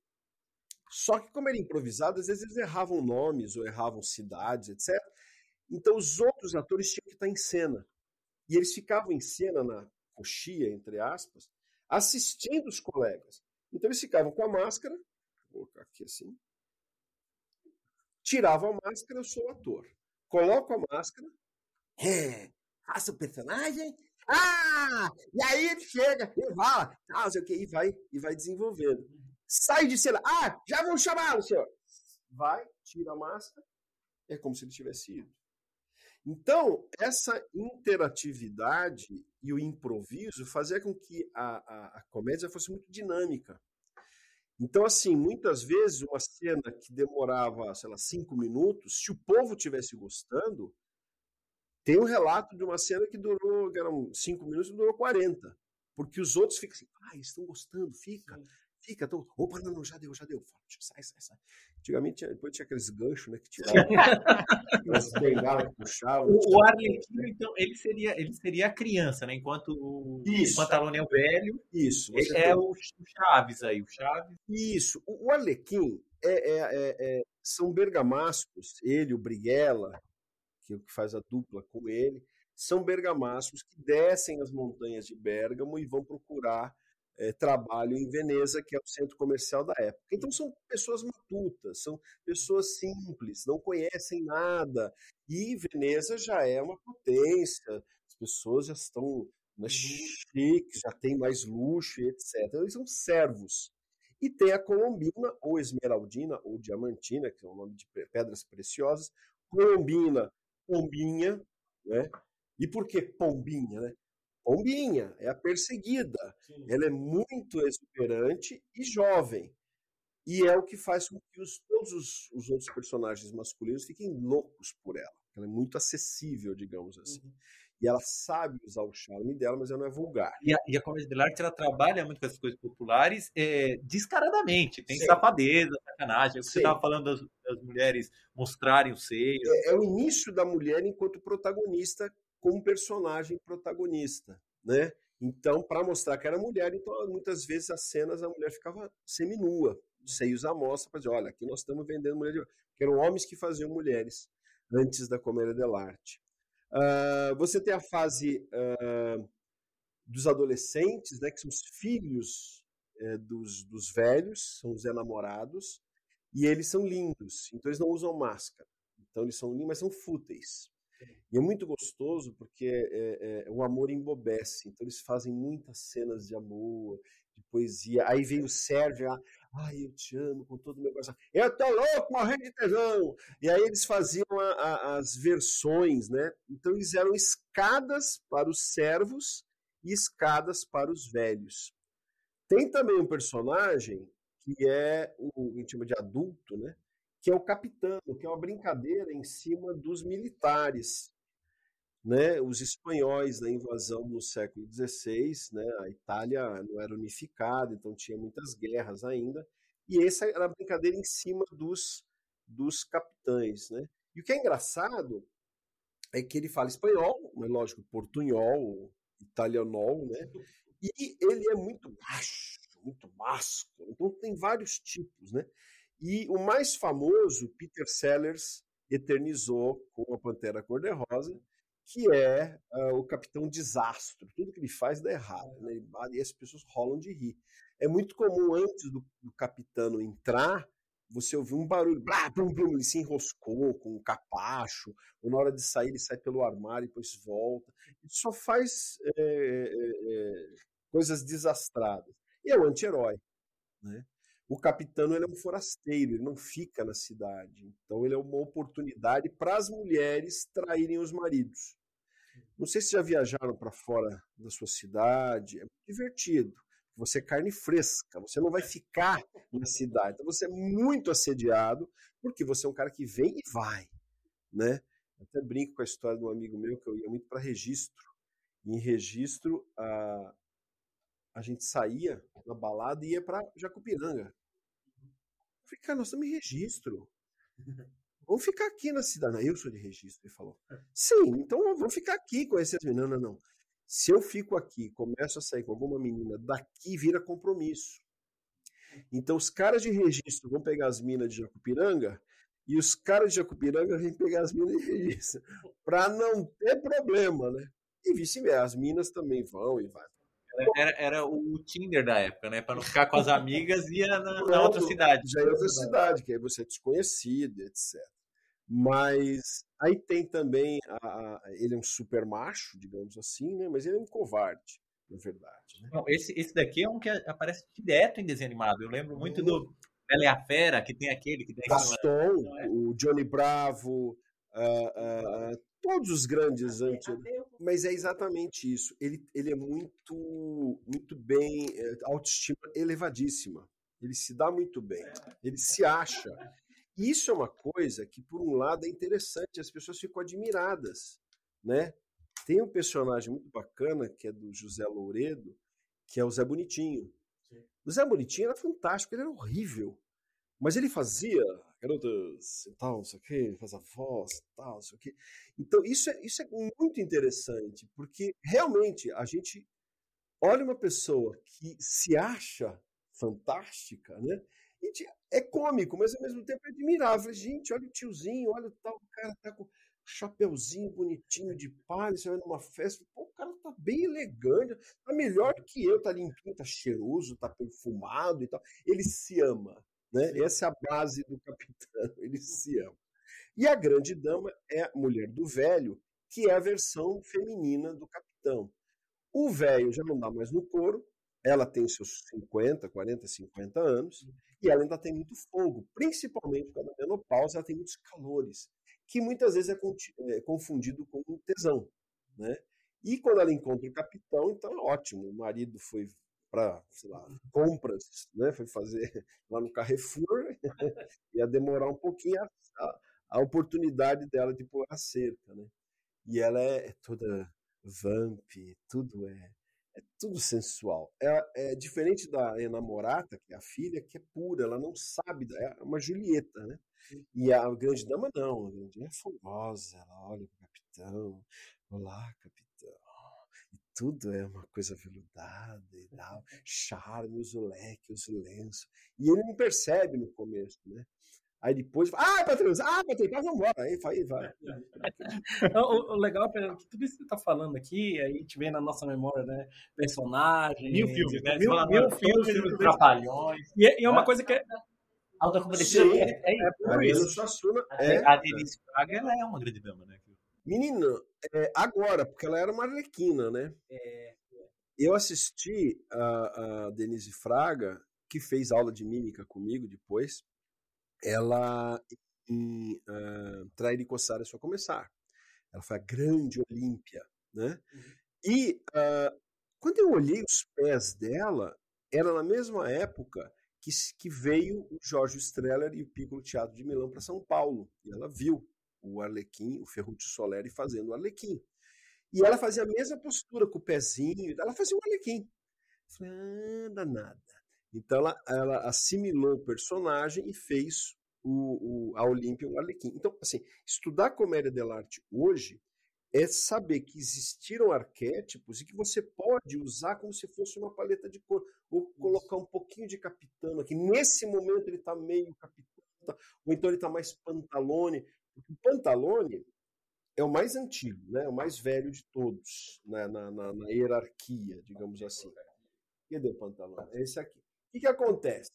Só que, como era improvisado, às vezes eles erravam nomes ou erravam cidades, etc. Então, os outros atores tinham que estar em cena. E eles ficavam em cena na coxia, entre aspas, assistindo os colegas. Então, eles ficavam com a máscara, vou colocar aqui assim, tiravam a máscara, eu sou o ator. Coloco a máscara, é, faço o personagem, ah! E aí ele chega, ele fala, ah, sei o que, e vai, e vai desenvolvendo. Sai de cena, ah, já vou chamar, senhor. Vai, tira a máscara, é como se ele tivesse ido. Então, essa interatividade e o improviso fazia com que a, a, a, comédia fosse muito dinâmica. Então, assim, muitas vezes uma cena que demorava, sei lá, cinco minutos, se o povo tivesse gostando, tem um relato de uma cena que durou, que eram cinco minutos, e durou 40. Porque os outros ficam assim, ah, estão gostando, fica. Sim. Fica, tô, opa, não, não, já deu, já deu. Sai, sai, sai. Antigamente, depois tinha aqueles ganchos, né? Que bengalas que puxavam. O, o Arlequino, então, ele seria, ele seria a criança, né? Enquanto o Isso. Pantalone é o velho. Isso. Ele é o Chaves aí, o Chaves. Isso. O, o Arlequim é, é, é, é, são bergamascos, ele, o Briguela, que, que faz a dupla com ele, são bergamascos que descem as montanhas de Bérgamo e vão procurar é, trabalho em Veneza, que é o centro comercial da época. Então são pessoas matutas, são pessoas simples, não conhecem nada. E Veneza já é uma potência, as pessoas já estão né, uhum. chiques, já tem mais luxo etc. Eles são servos. E tem a colombina, ou esmeraldina, ou diamantina, que é o nome de pedras preciosas. Colombina, pombinha, né? E por que pombinha, né? Pombinha, é a perseguida. Sim. Ela é muito exuberante e jovem. E é o que faz com que os, todos os, os, outros personagens masculinos fiquem loucos por ela. Ela é muito acessível, digamos assim. Uhum. E ela sabe usar o charme dela, mas ela não é vulgar. E a, e a comédia de arte, ela trabalha muito com essas coisas populares é, descaradamente. Tem Sim. safadeza, sacanagem. Você estava falando das, das, mulheres mostrarem o seio. É, é o início da mulher enquanto protagonista como personagem protagonista, né? Então, para mostrar que era mulher, então muitas vezes as cenas a mulher ficava seminua, seios à mostra, para dizer, olha, aqui nós estamos vendendo mulher de... que eram homens que faziam mulheres antes da comédia dell'arte. Uh, você tem a fase uh, dos adolescentes, né, que são os filhos uh, dos, dos velhos, são os enamorados, e eles são lindos, então eles não usam máscara. Então eles são lindos, mas são fúteis. E é muito gostoso porque é, é, o amor embobece. Então eles fazem muitas cenas de amor, de poesia. Aí vem o Sérgio lá, ai, eu te amo com todo o meu coração. Eu tô louco, morrendo de tesão. E aí eles faziam a, a, as versões, né? Então eles eram escadas para os servos e escadas para os velhos. Tem também um personagem que é o que chama de adulto, né? que é o capitão, que é uma brincadeira em cima dos militares. Né, os espanhóis da invasão no século XVI, né, a Itália não era unificada, então tinha muitas guerras ainda, e essa era a brincadeira em cima dos, dos capitães. Né? E o que é engraçado é que ele fala espanhol, mas lógico, portunhol, italianol, né? e ele é muito baixo, muito másculo, então tem vários tipos. Né? E o mais famoso, Peter Sellers eternizou com a Pantera Cor-de-Rosa, que é uh, o Capitão Desastro. Tudo que ele faz dá errado, né? e as pessoas rolam de rir. É muito comum, antes do, do capitano entrar, você ouvir um barulho, blá, blum, blum, ele se enroscou com um capacho, ou na hora de sair ele sai pelo armário e depois volta. Ele só faz é, é, coisas desastradas. E é o anti-herói. Né? o capitão ele é um forasteiro, ele não fica na cidade. Então ele é uma oportunidade para as mulheres traírem os maridos. Não sei se já viajaram para fora da sua cidade, é divertido. Você é carne fresca, você não vai ficar na cidade. Então você é muito assediado, porque você é um cara que vem e vai, né? Eu até brinco com a história de um amigo meu que eu ia muito para registro. E em registro, a, a gente saía na balada e ia para Jacupiranga. Falei, cara, nós estamos em registro. Vamos ficar aqui na cidade. Eu sou de registro, ele falou. Sim, então vamos ficar aqui com as meninas. Não, não, não. Se eu fico aqui, começo a sair com alguma menina daqui, vira compromisso. Então os caras de registro vão pegar as minas de Jacupiranga e os caras de Jacupiranga vêm pegar as minas de registro. Para não ter problema, né? E vice-versa. As minas também vão e vai era, era o Tinder da época, né? Para não ficar com as amigas, ia na, na outra cidade. Já é outra cidade, que aí você é desconhecido, etc. Mas aí tem também. A, a, ele é um super macho, digamos assim, né? Mas ele é um covarde, na verdade. Né? Não, esse, esse daqui é um que aparece direto em desenho animado. Eu lembro muito do Bela e a Fera, que tem aquele que tem. Gaston, é? o Johnny Bravo. Uh, uh, todos os grandes antes. Mas é exatamente isso. Ele, ele é muito, muito bem, é, autoestima elevadíssima. Ele se dá muito bem. Ele se acha. Isso é uma coisa que, por um lado, é interessante. As pessoas ficam admiradas, né? Tem um personagem muito bacana que é do José Louredo, que é o Zé Bonitinho. Sim. O Zé Bonitinho era fantástico, ele era horrível. Mas ele fazia garotas e tal, não sei o quê, faz a voz e tal, não sei o quê. Então, isso é, isso é muito interessante, porque realmente a gente olha uma pessoa que se acha fantástica, né? É cômico, mas ao mesmo tempo é admirável. Gente, olha o tiozinho, olha o tal, o cara tá com chapeuzinho bonitinho de palha, você vai numa festa, pô, o cara tá bem elegante, tá melhor que eu, tá limpinho, tá cheiroso, tá perfumado e tal. Ele se ama, né? Essa é a base do capitão, ele se ama. E a grande dama é a mulher do velho, que é a versão feminina do capitão. O velho já não dá mais no couro, ela tem seus 50, 40, 50 anos, e ela ainda tem muito fogo, principalmente causa da menopausa, ela tem muitos calores que muitas vezes é, é confundido com tesão, né? E quando ela encontra o capitão, então é ótimo. O marido foi para, lá, compras, né? Foi fazer lá no Carrefour, ia demorar um pouquinho a, a, a, oportunidade dela de pôr a cerca, né? E ela é, é toda vamp, tudo é, é tudo sensual. É, é diferente da enamorata, que é a filha, que é pura, ela não sabe, é uma Julieta, né? E a grande dama não, a grande dama é fogosa, ela olha para o capitão, olá, capitão. E tudo é uma coisa veludada e tal, charme, os leques, os lenços. E ele não percebe no começo, né? Aí depois, ah, patrão, ah, patrão, então vamos embora. Aí vai, vai. o, o, legal é que tudo isso que você está falando aqui, aí a gente vê na nossa memória, né? Personagens. Mil filmes, né? Mil, mil, mil filmes, trapalhões. E, e, é uma coisa que é, Alta Compadecida é, é, é, por isso. É. A Denise Fraga, ela é uma grande dama, né? Menina, é, agora, porque ela era uma arlequina, né? É. Eu assisti a, a Denise Fraga, que fez aula de mímica comigo depois, ela em uh, Trair e Coçar é só começar. Ela foi a grande Olímpia, né? Uhum. E uh, quando eu olhei os pés dela, era na mesma época que, que veio o Jorge Streller e o Piccolo Teatro de Milão para São Paulo. E ela viu o Arlequim, o Ferruccio Soleri fazendo o Arlequim. E ela fazia a mesma postura com o pezinho, ela fazia o Arlequim. Eu falei, ah, danada. Então ela, ela assimilou o personagem e fez o, o, a Olímpia um Arlequim. Então, assim, estudar comédia dell'arte hoje é saber que existiram arquétipos e que você pode usar como se fosse uma paleta de cor, ou colocar um pouquinho de capitano aqui. Nesse momento ele está meio capitano, tá, ou então ele está mais pantalone. Porque o pantalone é o mais antigo, né? o mais velho de todos, né? na, na, na hierarquia, digamos assim. Cadê o pantalone? É esse aqui. O que, que acontece?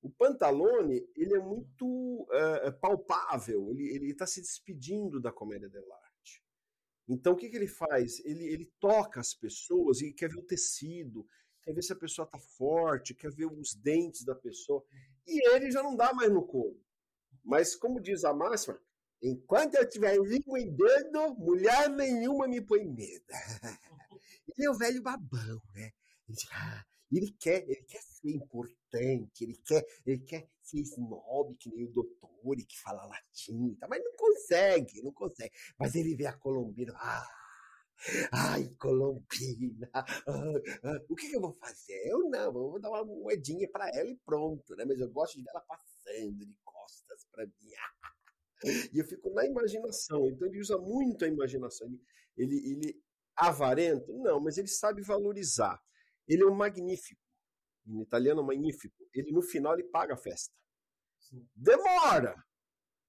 O pantalone ele é muito é, palpável, ele está se despedindo da comédia dell'arte. Então, o que, que ele faz? Ele, ele toca as pessoas e quer ver o tecido, quer ver se a pessoa está forte, quer ver os dentes da pessoa. E ele já não dá mais no corpo. Mas, como diz a máxima, enquanto eu tiver língua em dedo, mulher nenhuma me põe medo. ele é o velho babão, né? Ele, ah, ele quer, ele quer ser importante, ele quer, ele quer ser snob, que nem o doutor que fala latim, tá? mas não consegue, não consegue. Mas ele vê a Colombina, ah, ai, Colombina, ah, ah, o que, que, eu vou fazer? Eu não, eu vou dar uma moedinha para ela e pronto, né? Mas eu gosto de ver ela passando de costas para mim. E eu fico na imaginação, então ele usa muito a imaginação. Ele, ele, ele avarento? Não, mas ele sabe valorizar. Ele é um magnífico. Em italiano, magnífico. Ele, no final, ele paga a festa. Sim. Demora!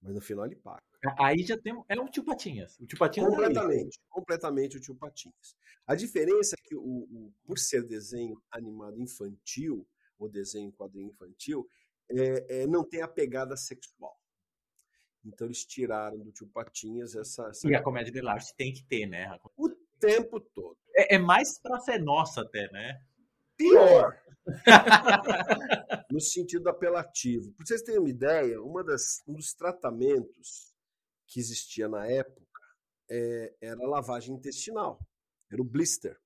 Mas no final ele paga. Aí já tem. É um tio Patinhas. O tio Patinhas é completamente, é completamente o tio Patinhas. A diferença é que, o, o, por ser desenho animado infantil, ou desenho quadrinho infantil, é, é, não tem a pegada sexual. Então eles tiraram do tio Patinhas essa. essa... E a comédia de Lars tem que ter, né? O tempo todo. É, é mais pra ser nossa, até, né? Pior. no sentido apelativo. Para vocês terem uma ideia, uma das, um dos tratamentos que existia na época é, era a lavagem intestinal, era o blister.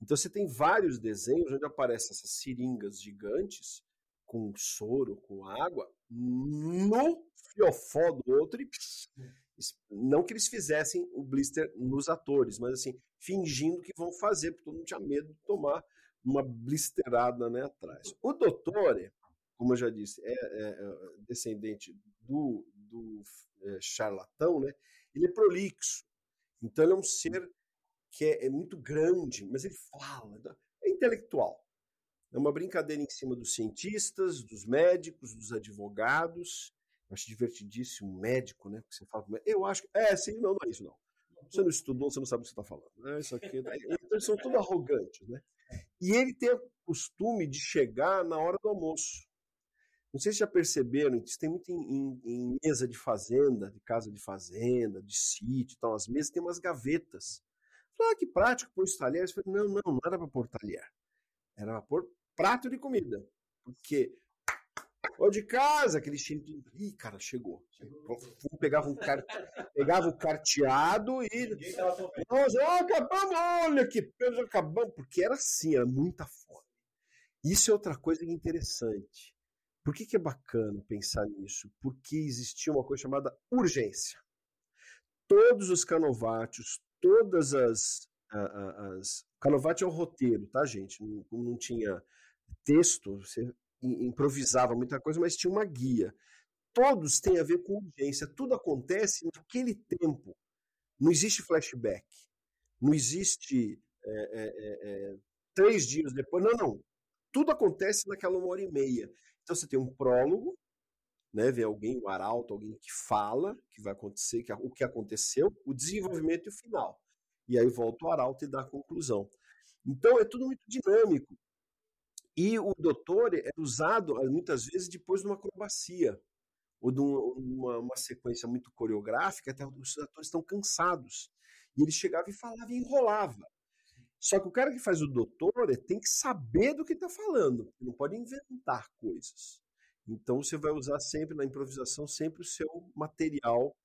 Então você tem vários desenhos onde aparecem essas seringas gigantes com soro, com água, no fiofó do outro e não que eles fizessem o blister nos atores, mas assim, fingindo que vão fazer, porque todo mundo tinha medo de tomar uma blisterada né, atrás. O Dottore, como eu já disse, é, é, é descendente do, do é, charlatão, né? Ele é prolixo. Então ele é um ser que é, é muito grande, mas ele fala, é intelectual. É uma brincadeira em cima dos cientistas, dos médicos, dos advogados. Eu acho divertidíssimo médico, né? Porque você fala, eu acho que. É, sim, não, não é isso, não. Você não estudou, você não sabe o que você está falando. É isso aqui. Então, eles são tudo arrogantes, né? E ele tem o costume de chegar na hora do almoço. Não sei se já perceberam, isso tem muito em, em, em, mesa de fazenda, de casa de fazenda, de sítio tal. As mesas têm umas gavetas. Ah, que prático, pôr os talheres. Falei, não, não, não era para pôr talher. Era para pôr prato de comida. Porque ou de casa, aquele cheiro de. Ih, cara, chegou. Pegava um, car... Pegava o carteado e. Nossa, oh, acabamos, olha que peso, acabamos. Porque era assim, era muita fome. Isso é outra coisa interessante. Por que, que é bacana pensar nisso? Porque existia uma coisa chamada urgência. Todos os canovátios, todas as. as... Canovate é o roteiro, tá, gente? Não, não tinha texto, você improvisava muita coisa, mas tinha uma guia. Todos têm a ver com urgência, tudo acontece naquele tempo. Não existe flashback, não existe é, é, é, é, três dias depois, não, não. Tudo acontece naquela uma hora e meia. Então você tem um prólogo, né, vem alguém, um arauto, alguém que fala que vai acontecer, que, o que aconteceu, o desenvolvimento e o final. E aí volta o arauto e dá a conclusão. Então é tudo muito dinâmico. E o doutor é usado ah, muitas vezes depois de uma acrobacia ou de uma, uma sequência muito coreográfica, até os atores estão cansados. E ele chegava e falava e enrolava. Só que o cara que faz o doutor tem que saber do que está falando, não pode inventar coisas. Então você vai usar sempre na improvisação sempre o seu material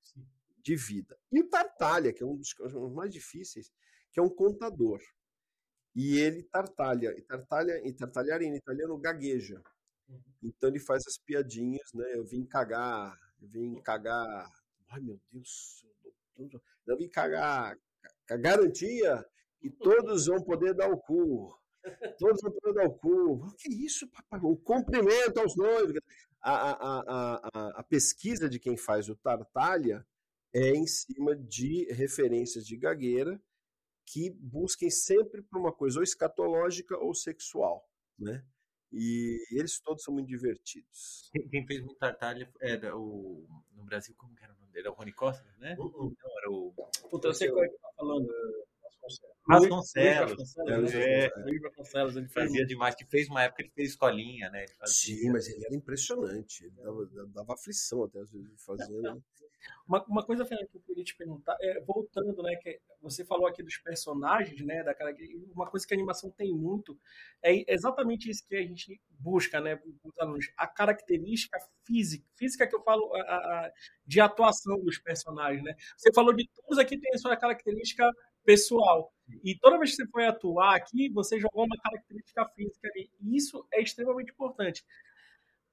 de vida. E o Tartalha, que é um dos mais difíceis, que é um contador. E ele tartalha. E tartalha, e tartalhar em italiano gagueja. Uhum. Então ele faz as piadinhas, né? Eu vim cagar, eu vim cagar. Ai meu Deus, eu vim cagar. A garantia que todos vão poder dar o cu. Todos vão poder dar o cu. O que é isso, papai? O cumprimento aos noivos. A, a, a, a, pesquisa de quem faz o Tartalha é em cima de referências de gagueira que busquem sempre por uma coisa ou escatológica ou sexual, né? E eles todos são muito divertidos. Quem fez muito tartalha era o no Brasil como era o nome dele? Era o Rony Costa, né? Uh -uh. Não, era o Puta, eu sei qual é que tá falando. Vasconcelos. Vasconcelos. É, Luiz Vasconcelos, ele fazia demais, que fez uma época ele fez escolinha, né? Sim, mas ele era impressionante. Ele dava, dava aflição até às vezes fazendo. Uma, uma coisa, Fernando, que eu queria te perguntar, é, voltando, né, que você falou aqui dos personagens, né, daquela, uma coisa que a animação tem muito, é exatamente isso que a gente busca, né, os alunos, a característica física, física que eu falo, a, a, de atuação dos personagens, né. Você falou de todos aqui tem a sua característica pessoal. E toda vez que você foi atuar aqui, você jogou uma característica física ali. E isso é extremamente importante.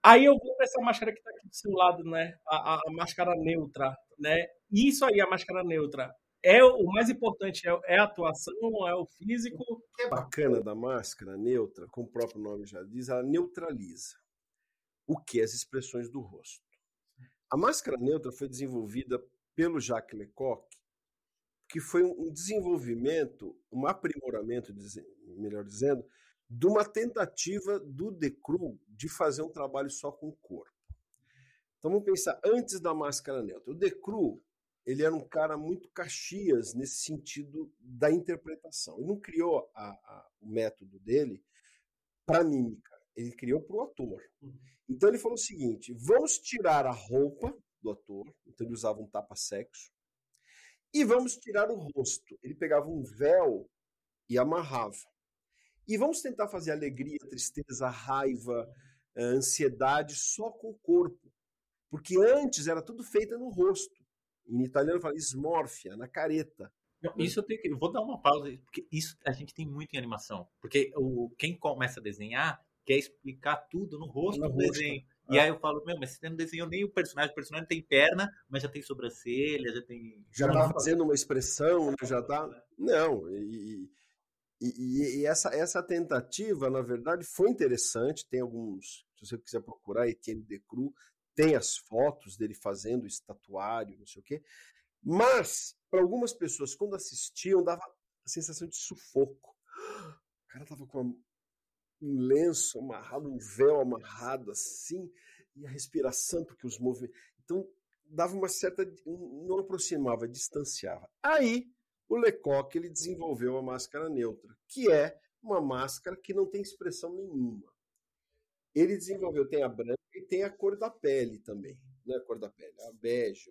Aí eu vou para essa máscara que está aqui do seu lado, né? A, a, a, máscara neutra, né? Isso aí, a máscara neutra. É o mais importante é, é a atuação, é o físico. O que é bacana da máscara neutra, como o próprio nome já diz, ela neutraliza o que as expressões do rosto. A máscara neutra foi desenvolvida pelo Jacques Lecoq, que foi um desenvolvimento, um aprimoramento, melhor dizendo, de uma tentativa do Decru de fazer um trabalho só com o corpo. Então vamos pensar antes da máscara neutra. O Decru ele era um cara muito caxias nesse sentido da interpretação. Ele não criou a, a, o método dele para mímica, ele criou para o ator. Uhum. Então ele falou o seguinte: vamos tirar a roupa do ator, então ele usava um tapa-sexo, e vamos tirar o rosto. Ele pegava um véu e amarrava. E vamos tentar fazer alegria, tristeza, raiva, eh, ansiedade só com o corpo. Porque antes era tudo feito no rosto. Em italiano fala esmorfia, na careta. isso eu, tenho que, eu vou dar uma pausa, porque isso a gente tem muito em animação. Porque o, quem começa a desenhar quer explicar tudo no rosto no do rosto. desenho. E ah. aí eu falo, meu, mas você não desenhou nem o personagem. O personagem tem perna, mas já tem sobrancelha, já tem. Já tá fazendo uma expressão, né? já tá. Não, e, e, e, essa, essa tentativa, na verdade, foi interessante. Tem alguns, se você quiser procurar, Etienne Decru, tem as fotos dele fazendo estatuário, não sei o quê. Mas, para algumas pessoas, quando assistiam, dava a sensação de sufoco. O cara tava com um lenço amarrado, um véu amarrado assim, e a respiração, porque os movimentos. Então, dava uma certa. não aproximava, distanciava. Aí, o Lecoq ele desenvolveu a máscara neutra, que é uma máscara que não tem expressão nenhuma. Ele desenvolveu, tem a branca e tem a cor da pele também. Não é a cor da pele, a bege,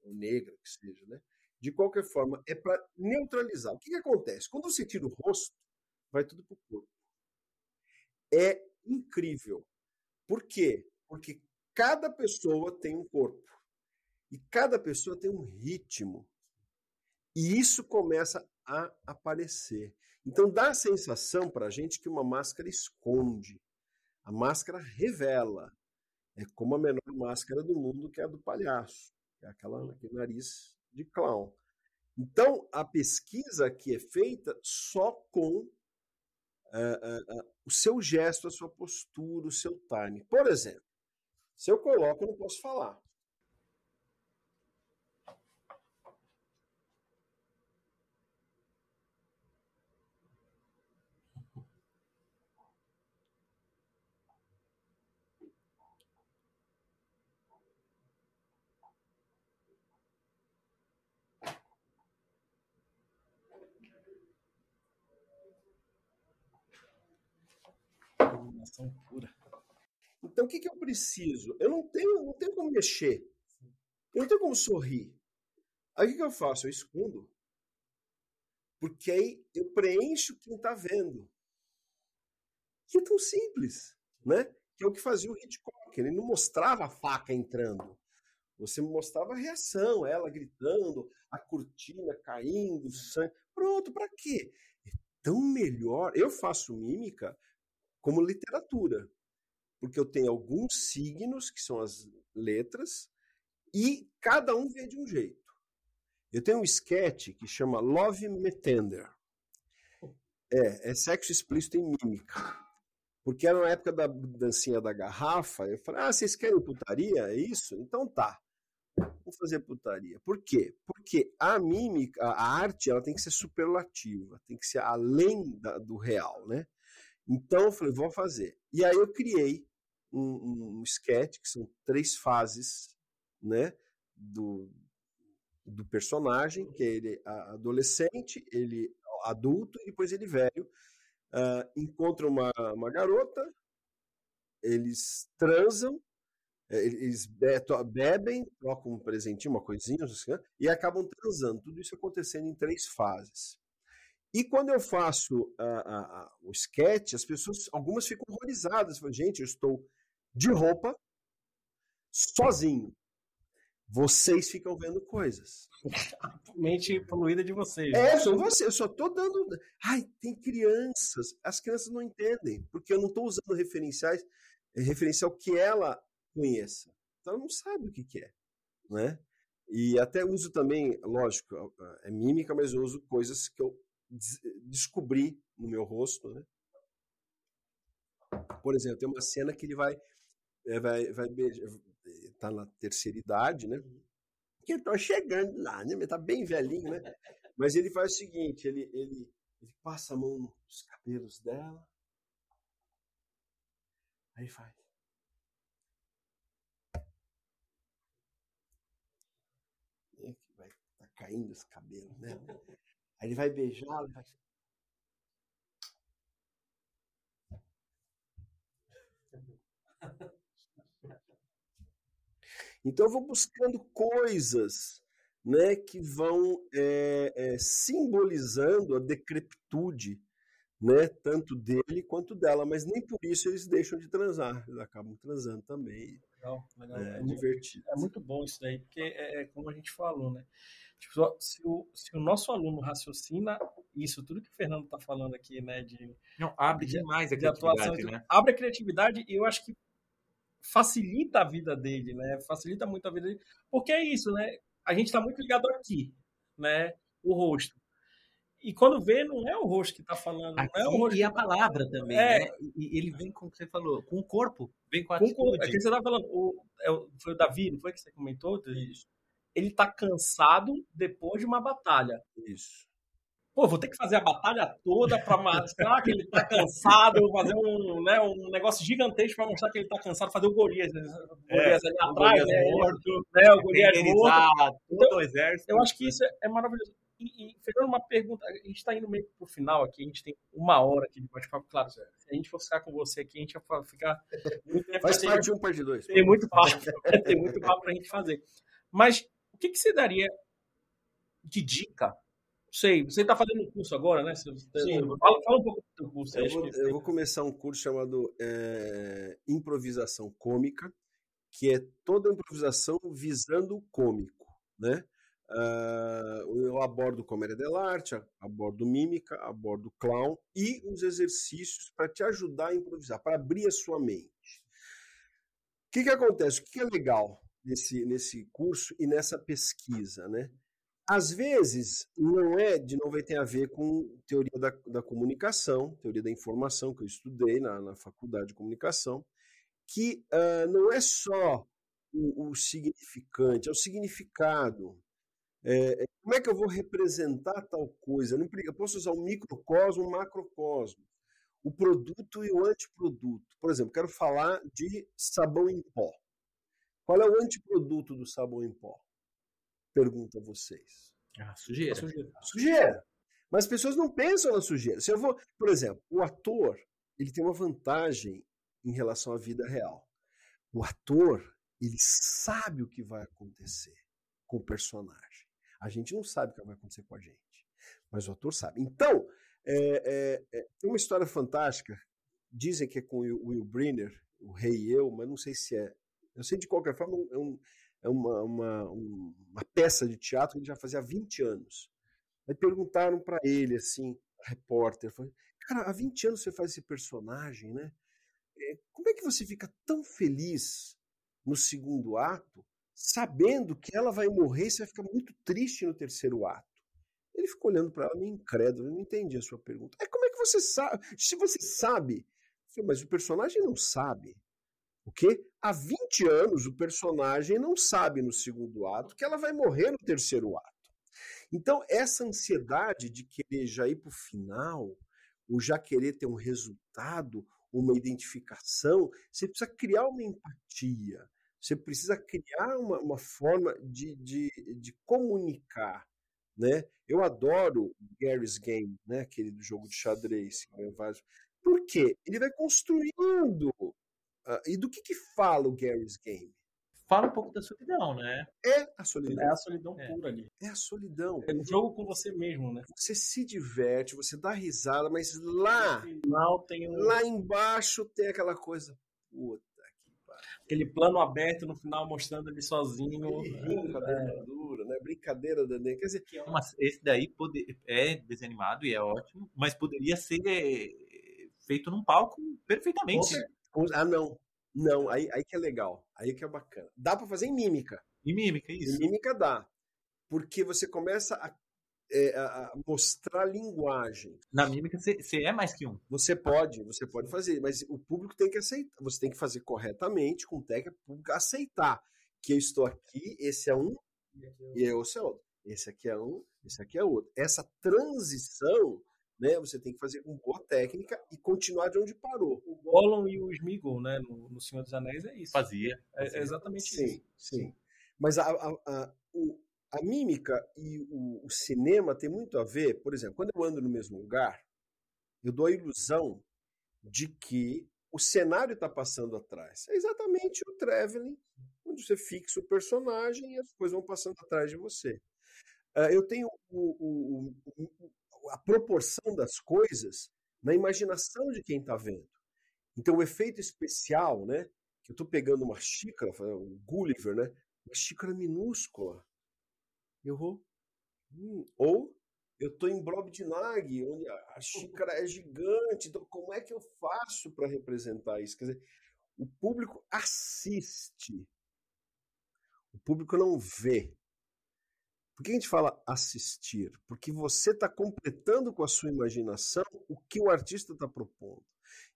ou negra que seja, né? De qualquer forma, é para neutralizar. O que, que acontece? Quando você tira o rosto, vai tudo para o corpo. É incrível. Por quê? Porque cada pessoa tem um corpo. E cada pessoa tem um ritmo. E isso começa a aparecer. Então dá a sensação para a gente que uma máscara esconde. A máscara revela. É como a menor máscara do mundo, que é a do palhaço. É aquela, aquele nariz de clown. Então, a pesquisa aqui é feita só com uh, uh, uh, o seu gesto, a sua postura, o seu time. Por exemplo, se eu coloco, eu não posso falar. Pura. Então, o que, que eu preciso? Eu não tenho, não tenho como mexer. Eu não tenho como sorrir. Aí o que, que eu faço? Eu escondo. Porque aí eu preencho quem está vendo. Que é tão simples, né? Que é o que fazia o Hitchcock. Ele não mostrava a faca entrando. Você mostrava a reação, ela gritando, a cortina caindo, sangue. Pronto, para quê? É tão melhor. Eu faço mímica como literatura porque eu tenho alguns signos, que são as letras, e cada um vê de um jeito. Eu tenho um sketch que chama Love Me Tender. É, é sexo explícito em mímica. Porque era na época da dancinha da garrafa, eu falei, ah, vocês querem putaria? É isso? Então tá. Vou fazer putaria. Por quê? Porque a mímica, a arte, ela tem que ser superlativa, tem que ser além da, do real, né? Então eu falei, vou fazer. E aí eu criei um, um sketch, que são três fases, né? Do, do personagem, que é ele adolescente, ele adulto e depois ele velho. Uh, encontra uma, uma garota, eles transam, é, eles bebem, trocam um presentinho, uma coisinha, e acabam transando. Tudo isso acontecendo em três fases. E quando eu faço uh, uh, o sketch, as pessoas, algumas ficam horrorizadas. Falam, gente, eu estou de roupa, sozinho. Vocês ficam vendo coisas. Mente poluída de vocês. É, né? são vocês. Eu só estou dando. Ai, tem crianças. As crianças não entendem, porque eu não estou usando referenciais, é, referencial que ela conheça. Então ela não sabe o que, que é, né? E até uso também, lógico, é mímica, mas eu uso coisas que eu descobri no meu rosto, né? Por exemplo, tem uma cena que ele vai é, vai, vai beijar, tá na terceira idade, né? Que eu tô chegando lá, né? Tá bem velhinho, né? Mas ele faz o seguinte, ele, ele, ele passa a mão nos cabelos dela, aí faz. Vai tá caindo os cabelos, né? Aí ele vai beijar, ele vai Então eu vou buscando coisas né, que vão é, é, simbolizando a decrepitude, né, tanto dele quanto dela, mas nem por isso eles deixam de transar, eles acabam transando também. Legal, legal. É, é divertido. É muito bom isso daí, porque é, é como a gente falou, né? Tipo, se, o, se o nosso aluno raciocina isso, tudo que o Fernando está falando aqui, né? De, Não, abre de, demais a criatividade, atuação, né? Abre a criatividade e eu acho que facilita a vida dele, né? Facilita muito a vida dele, porque é isso, né? A gente está muito ligado aqui, né? O rosto. E quando vê, não é o rosto que está falando. Aqui, não é o rosto e a tá palavra também, é. né? E ele vem com o que você falou, com o corpo, vem com a com atitude. É que você estava falando, o, é, foi o Davi, não foi que você comentou? Isso. Ele está cansado depois de uma batalha. Isso. Pô, vou ter que fazer a batalha toda para mostrar que ele está cansado, fazer um, né, um negócio gigantesco para mostrar que ele está cansado, fazer o Golias, né? o Golias é, ali atrás, né? Morto, né? O Golias morto. Então, o exército. Eu acho que isso é maravilhoso. E, e Fernando, uma pergunta, a gente está indo meio pro final aqui, a gente tem uma hora aqui de bate-papo, claro, se a gente for ficar com você aqui, a gente vai ficar muito tempo. Faz parte de um, parte de dois. Tem muito papo, tem muito papo pra gente fazer. Mas o que, que você daria de dica sei, você está fazendo um curso agora, né? Sim. Fala, fala um pouco do seu curso. Eu vou, eu vou começar um curso chamado é, Improvisação Cômica, que é toda improvisação visando o cômico, né? Uh, eu abordo comédia dell'arte, abordo mímica, abordo clown e os exercícios para te ajudar a improvisar, para abrir a sua mente. O que, que acontece? O que, que é legal nesse, nesse curso e nessa pesquisa, né? Às vezes, não é de não tem a ver com teoria da, da comunicação, teoria da informação, que eu estudei na, na faculdade de comunicação, que uh, não é só o, o, significante, é o significado. É, como é que eu vou representar tal coisa? Eu posso usar um microcosmo, um macrocosmo, o produto e o antiproduto. Por exemplo, quero falar de sabão em pó. Qual é o antiproduto do sabão em pó? Pergunto a vocês. Ah, sujeira. sujeira. Sujeira. Mas as pessoas não pensam na sujeira. Se eu vou, por exemplo, o ator, ele tem uma vantagem em relação à vida real. O ator, ele sabe o que vai acontecer com o personagem. A gente não sabe o que vai acontecer com a gente, mas o ator sabe. Então, é, é, é, tem uma história fantástica. Dizem que é com o Will Brenner, o Rei e Eu, mas não sei se é. Eu sei de qualquer forma, é um, é uma, uma, uma peça de teatro que ele já fazia há 20 anos. Aí perguntaram para ele, assim, repórter, falou, cara, há 20 anos você faz esse personagem, né? É, como é que você fica tão feliz no segundo ato, sabendo que ela vai morrer e você vai ficar muito triste no terceiro ato? Ele ficou olhando para ela meio incrédulo, eu não entendi a sua pergunta. É como é que você sabe? Se você sabe, mas o personagem não sabe. O quê? Há 20 anos o personagem não sabe no segundo ato que ela vai morrer no terceiro ato. Então, essa ansiedade de querer já ir para o final, ou já querer ter um resultado, uma identificação, você precisa criar uma empatia, você precisa criar uma, uma forma de, de, de comunicar. Né? Eu adoro Gary's Game, né? aquele do jogo de xadrez. Por quê? Ele vai construindo Uh, e do que, que fala o Gary's Game? Fala um pouco da solidão, né? É a solidão. É a solidão é. pura ali. É a solidão. É um jogo com você mesmo, né? Você se diverte, você dá risada, mas lá, final tem um... lá embaixo tem aquela coisa. Puta que pariu. Aquele plano aberto no final mostrando ele sozinho. Rindo com a é. dura, né? Brincadeira da Quer dizer, que é uma, esse daí pode, é desanimado e é ótimo, mas poderia ser feito num palco perfeitamente. Ah, não. Não, aí, aí que é legal. Aí que é bacana. Dá para fazer em mímica. Em mímica, isso. Em mímica dá. Porque você começa a, é, a mostrar linguagem. Na mímica você é mais que um. Você pode, você pode fazer, mas o público tem que aceitar. Você tem que fazer corretamente, com técnica pública, aceitar que eu estou aqui, esse é um e esse é outro. Esse aqui é um, esse aqui é outro. Essa transição né? Você tem que fazer com boa técnica e continuar de onde parou. O Gollum e o Smeagol, né, no, no Senhor dos Anéis é isso. Fazia. É, é exatamente sim, isso. Sim, Mas a, a, a, o, a mímica e o, o, cinema tem muito a ver, por exemplo, quando eu ando no mesmo lugar, eu dou a ilusão de que o cenário está passando atrás. É exatamente o traveling, onde você fixa o personagem e as coisas vão passando atrás de você. Uh, eu tenho o, o, a proporção das coisas na imaginação de quem está vendo. Então, o efeito especial, né? Que eu estou pegando uma xícara, um Gulliver, né? Uma xícara minúscula. Eu vou. Hum, ou eu estou em Brobdinag, onde a xícara é gigante. Então, como é que eu faço para representar isso? Quer dizer, o público assiste. O público não vê. Por que a gente fala assistir? Porque você está completando com a sua imaginação o que o artista está propondo.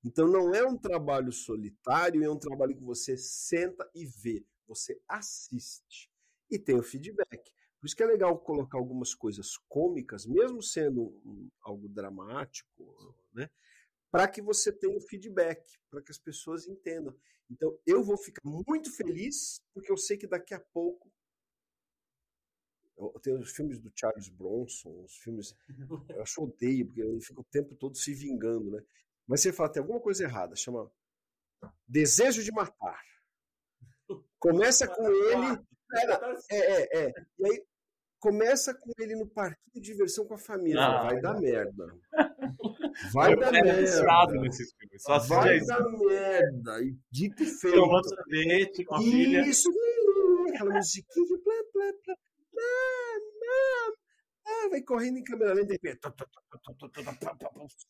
Então não é um trabalho solitário, é um trabalho que você senta e vê, você assiste e tem o feedback. Por isso que é legal colocar algumas coisas cômicas, mesmo sendo um, algo dramático, né? Para que você tenha o feedback, para que as pessoas entendam. Então eu vou ficar muito feliz porque eu sei que daqui a pouco tem os filmes do Charles Bronson, os filmes. Eu acho odeio, porque ele fica o tempo todo se vingando, né? Mas você fala, tem alguma coisa errada, chama Desejo de Matar. Começa com ele. É, é, é. E aí começa com ele no parquinho de diversão com a família. Ah, vai dar merda. Vai dar merda. Nesses filmes. Só vai dar merda. E dito e feito. Tomando sorvete com a filha. Isso, aquela musiquinha. Blá, blá ah, vai correndo em câmera lenta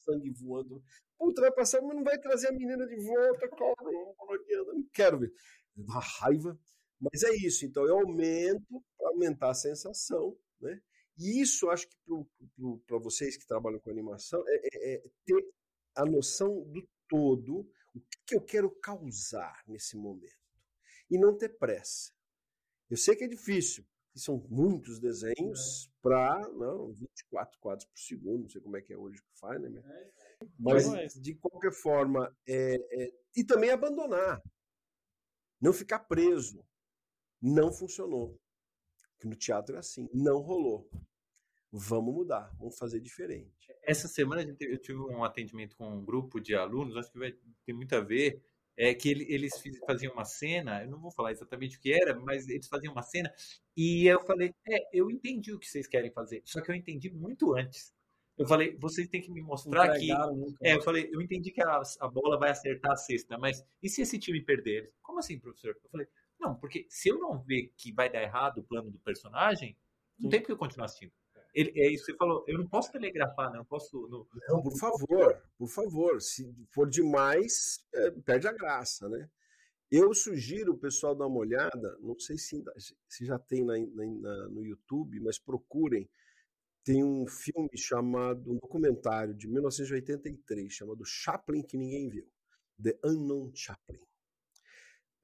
sangue voando. Puta, vai passar, mas não vai trazer a menina de volta, cara. Não quero ver. Dá raiva. Mas é isso, então eu aumento para aumentar a sensação, né? E isso acho que para vocês que trabalham com animação é, é, é, ter a noção do todo, o que, que eu quero causar nesse momento. E não ter pressa. Eu sei que é difícil, que são muitos desenhos é. para 24 quadros por segundo, não sei como é que é hoje que faz, né? É, Mas, de qualquer forma, é, é, e também abandonar. Não ficar preso. Não funcionou. Porque no teatro é assim, não rolou. Vamos mudar, vamos fazer diferente. Essa semana eu tive um atendimento com um grupo de alunos, acho que vai ter muito a ver é que ele, eles faziam uma cena, eu não vou falar exatamente o que era, mas eles faziam uma cena e eu falei, é, eu entendi o que vocês querem fazer, só que eu entendi muito antes. Eu falei, vocês têm que me mostrar que. É, eu falei, eu entendi que a, a, bola vai acertar a cesta, mas e se esse time perder? Como assim, professor? Eu falei, não, porque se eu não ver que vai dar errado o plano do personagem, não Sim. tem porque eu continuar assistindo. Ele, é isso que você falou. Eu não posso telegrafar, né? Não posso. No... Não, por favor, por favor. Se for demais, é, perde a graça, né? Eu sugiro o pessoal dar uma olhada. Não sei se, se já tem na, na, no YouTube, mas procurem. Tem um filme chamado, um documentário de 1983, chamado Chaplin que ninguém viu. The Unknown Chaplin.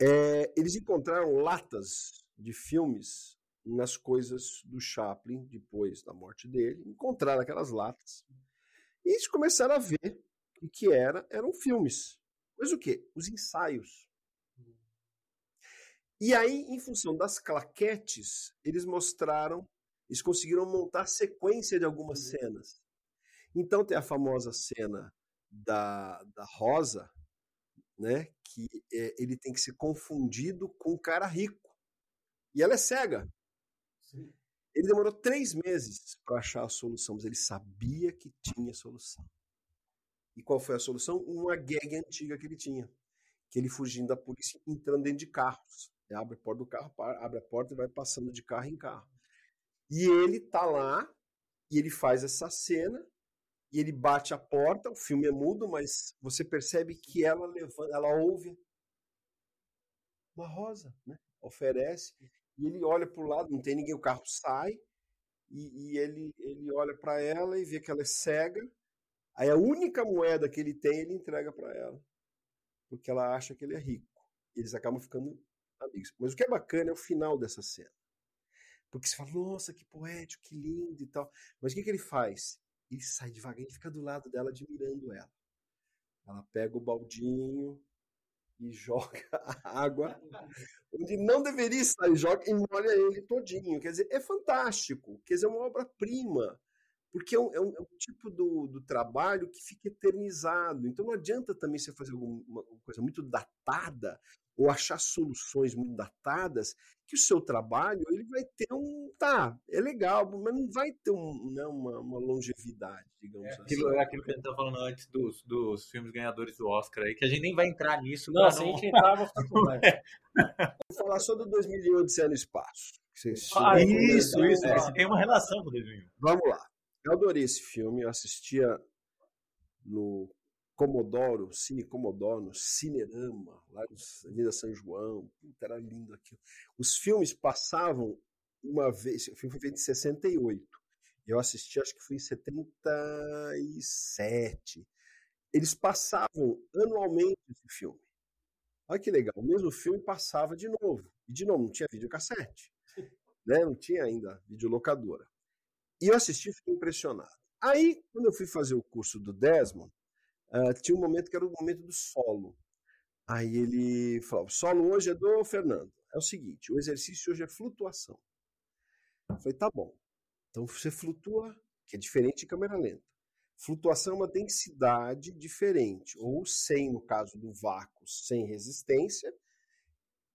É, eles encontraram latas de filmes nas coisas do Chaplin depois da morte dele, encontraram aquelas latas e eles começaram a ver o que era, eram filmes. Mas o que? Os ensaios. E aí, em função das claquetes, eles mostraram, eles conseguiram montar sequência de algumas cenas. Então tem a famosa cena da, da Rosa, né, que é, ele tem que ser confundido com um cara rico. E ela é cega. Ele demorou três meses para achar a solução, mas ele sabia que tinha solução. E qual foi a solução? Uma gag antiga que ele tinha. Que ele fugindo da polícia, entrando dentro de carros. Ele abre a porta do carro, abre a porta e vai passando de carro em carro. E ele tá lá, e ele faz essa cena, e ele bate a porta, o filme é mudo, mas você percebe que ela levanta, ela ouve uma rosa, né? Oferece e ele olha para o lado, não tem ninguém, o carro sai, e, e ele, ele olha para ela e vê que ela é cega. Aí a única moeda que ele tem, ele entrega para ela, porque ela acha que ele é rico. E eles acabam ficando amigos. Mas o que é bacana é o final dessa cena. Porque você fala, nossa, que poético, que lindo e tal. Mas o que, que ele faz? Ele sai devagar e fica do lado dela, admirando ela. Ela pega o baldinho, e joga a água onde não deveria estar e joga e molha ele todinho. Quer dizer, é fantástico. Quer dizer, é uma obra-prima. Porque é um, é um, é um tipo do, do, trabalho que fica eternizado. Então não adianta também você fazer alguma coisa muito datada ou achar soluções muito datadas, que o seu trabalho ele vai ter um. Tá, é legal, mas não vai ter um, né, uma, uma longevidade, digamos é, aquilo, assim. É aquilo que a gente estava falando antes dos, dos filmes ganhadores do Oscar aí, que a gente nem vai entrar nisso. Não, se a gente entrar, vou ficar com Vou falar só do 2001 Odisseia no Espaço. Ah, isso, isso. É. Tem uma relação com o 2001. Vamos lá. Eu adorei esse filme, eu assistia no Comodoro, Cine Comodoro, Cinerama, lá na Avenida São João. Puta, era lindo aquilo. Os filmes passavam uma vez, o filme foi feito em 68. Eu assisti, acho que foi em 77. Eles passavam anualmente esse filme. Olha que legal, o mesmo filme passava de novo. E de novo, não tinha videocassete. Né? Não tinha ainda videolocadora. E eu assisti e fiquei impressionado. Aí, quando eu fui fazer o curso do Desmond, uh, tinha um momento que era o momento do solo. Aí ele falou: solo hoje é do Fernando. É o seguinte: o exercício hoje é flutuação. Eu falei: tá bom. Então você flutua, que é diferente de câmera lenta. Flutuação é uma densidade diferente, ou sem, no caso do vácuo, sem resistência,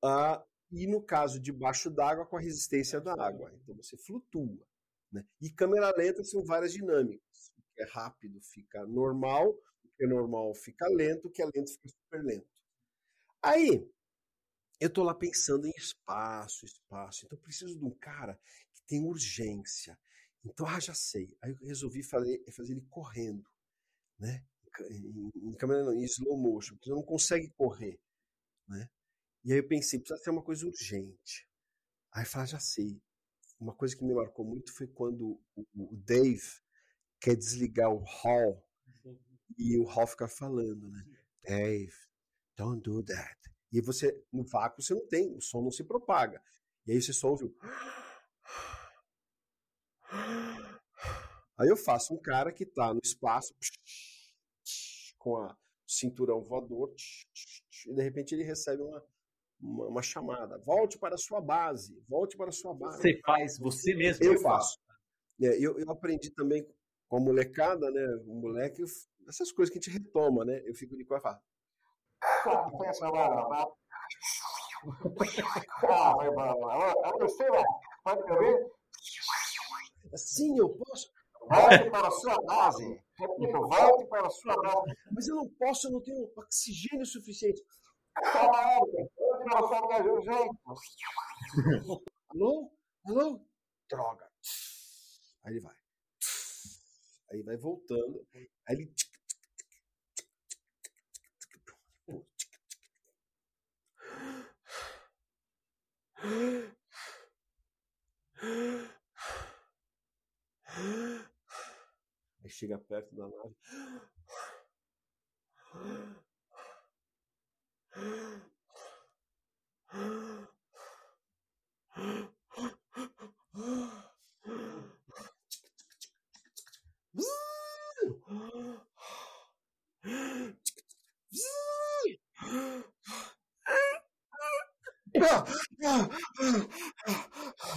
uh, e no caso de baixo d'água, com a resistência da água. Então você flutua. Né? E câmera lenta são várias dinâmicas. É rápido fica normal, que é normal fica lento, o que é lento fica super lento. Aí, eu estou lá pensando em espaço, espaço. Então, preciso de um cara que tem urgência. Então, ah, já sei. Aí eu resolvi fazer, fazer ele correndo, né? Em, câmera em slow motion, porque você não consegue correr, né? E aí eu pensei, precisa ser uma coisa urgente. Aí falei, ah, já sei uma coisa que me marcou muito foi quando o Dave quer desligar o Hall e o Hall fica falando, né? Dave, don't do that. E você, no vácuo, você não tem, o som não se propaga. E aí você só ouve o... Aí eu faço um cara que tá no espaço com a cinturão voador e de repente ele recebe uma, uma, uma, chamada. Volte para a sua base. Volte para a sua base. Você faz, você mesmo. Eu faço. É, eu, eu aprendi também com a molecada, né? O moleque, essas coisas que a gente retoma, né? Eu fico de qual falo. Pode me ouvir? Sim, eu posso. Volte para a sua base. Repito, volte para a sua base. Mas eu não posso, eu não tenho oxigênio suficiente. Alô? Alô? Droga. Aí ele vai. Aí vai voltando. Aí ele. Aí chega perto da nave.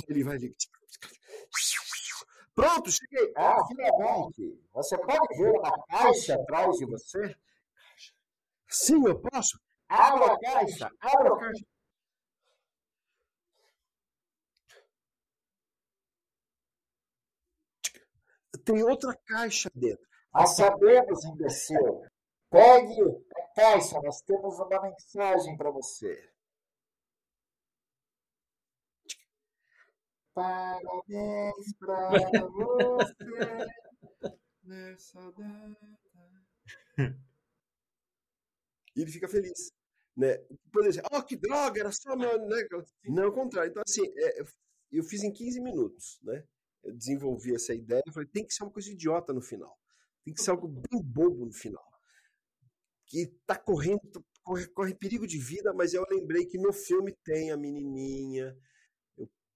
Ele vai ali. Pronto, cheguei. Ah, finalmente. Você pode ver uma caixa atrás de você? Sim, eu posso. Abra a caixa, abra a caixa. Tem outra caixa dentro. Nós sabemos, imbecil. Pegue a caixa, nós temos uma mensagem para você. Parabéns pra você nessa data. E ele fica feliz. Né? Por exemplo, oh, que droga, era só meu. Né? Não, ao contrário. Então, assim, é, eu fiz em 15 minutos, né? Eu desenvolvi essa ideia e falei, tem que ser uma coisa idiota no final. Tem que ser algo bem bobo no final. Que tá correndo, corre, corre perigo de vida, mas eu lembrei que no filme tem a menininha,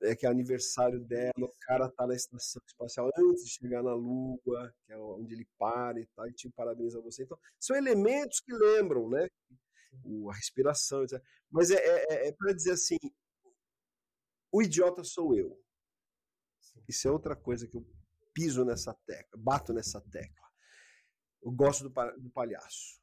é, que é aniversário dela, o cara tá na estação espacial antes de chegar na Lua, que é onde ele para e tal, e parabéns a você. Então, são elementos que lembram, né? O, a respiração, etc. Mas é, é, é, é para dizer assim, o idiota sou eu. Isso é outra coisa que eu piso nessa tecla, bato nessa tecla. Eu gosto do, do palhaço.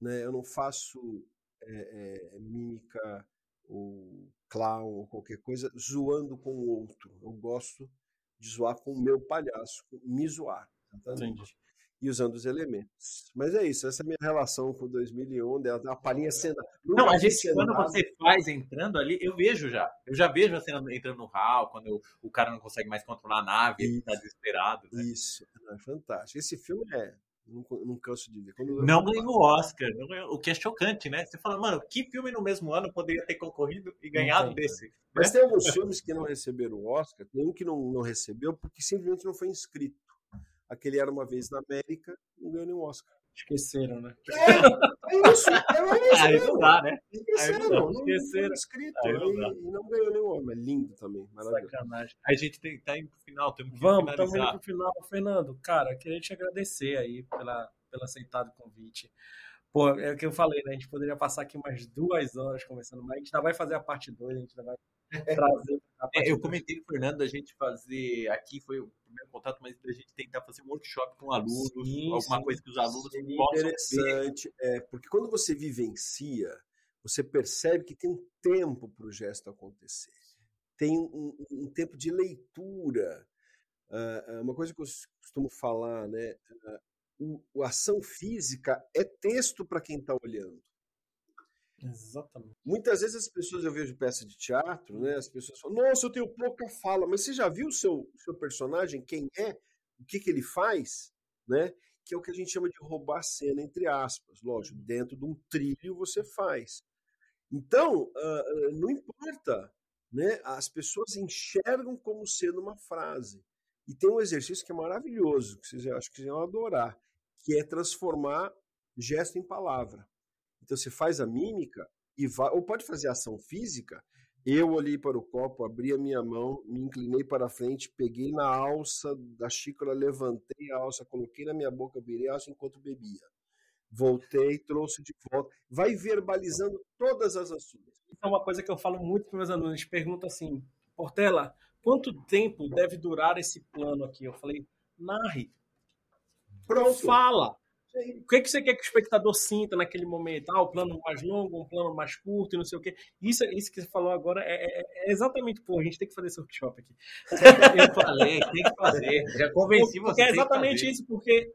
Né? Eu não faço é, é, mímica ou clown ou qualquer coisa zoando com o outro. Eu gosto de zoar com o meu palhaço, me zoar. Exatamente. Entendi. E usando os elementos. Mas é isso, essa é a minha relação com 2001, dela tem uma palhinha cena. Não, a gente, quando você faz entrando ali, eu vejo já. Eu já vejo a cena entrando no hall, quando eu, o cara não consegue mais controlar a nave, isso, ele tá desesperado. Né? Isso, é fantástico. Esse filme é Não, não canso de ver. Quando não ganhou o Oscar, ganhou, o que é chocante, né? Você fala, mano, que filme no mesmo ano poderia ter concorrido e ganhado desse? Mas tem alguns filmes que não receberam o Oscar, tem um que não, não recebeu porque simplesmente não foi inscrito. Aquele Era Uma Vez na América, não ganhou nenhum Oscar. Esqueceram, né? É, é isso, é isso. Aí não dá, né? Esqueceram, não, não, esqueceram. Não Aí não e, e, não ganhou nenhum homem. É lindo também. Sacanagem. A gente tem, tá indo pro final, temos que Vamos, estamos indo pro final. Fernando, cara, queria te agradecer aí pela, pelo aceitado convite. Pô, é o que eu falei, né? A gente poderia passar aqui umas duas horas conversando, mas a gente ainda vai fazer a parte 2, a gente ainda vai trazer. É, eu comentei com o Fernando a gente fazer aqui, foi o primeiro contato, mas a gente tentar fazer um workshop com alunos, sim, alguma sim. coisa que os alunos sim, possam interessante, ver. É, porque quando você vivencia, você percebe que tem um tempo para o gesto acontecer. Tem um, um tempo de leitura. Uh, uma coisa que eu costumo falar, né? Uh, o, a ação física é texto para quem está olhando. Exatamente. Muitas vezes as pessoas, eu vejo peça de teatro, né? As pessoas falam, nossa, eu tenho pouca fala, mas você já viu o seu, seu personagem, quem é, o que, que ele faz, né? Que é o que a gente chama de roubar cena, entre aspas. Lógico, uhum. dentro de um trilho você faz. Então, uh, não importa, né? As pessoas enxergam como sendo uma frase. E tem um exercício que é maravilhoso, que vocês acho que vocês vão adorar, que é transformar gesto em palavra. Então você faz a mímica e vai, ou pode fazer ação física. Eu olhei para o copo, abri a minha mão, me inclinei para frente, peguei na alça da xícara, levantei a alça, coloquei na minha boca, virei a alça enquanto bebia. Voltei, trouxe de volta. Vai verbalizando todas as ações. Isso é uma coisa que eu falo muito para meus alunos. Pergunta assim, Portela, quanto tempo deve durar esse plano aqui? Eu falei, narre. Pronto. Fala. O que, que você quer que o espectador sinta naquele momento? Ah, o plano mais longo, um plano mais curto e não sei o quê. Isso, isso que você falou agora é, é, é exatamente, pô, a gente tem que fazer esse workshop aqui. Eu falei, tem que fazer. Já convenci você. Porque é exatamente isso, porque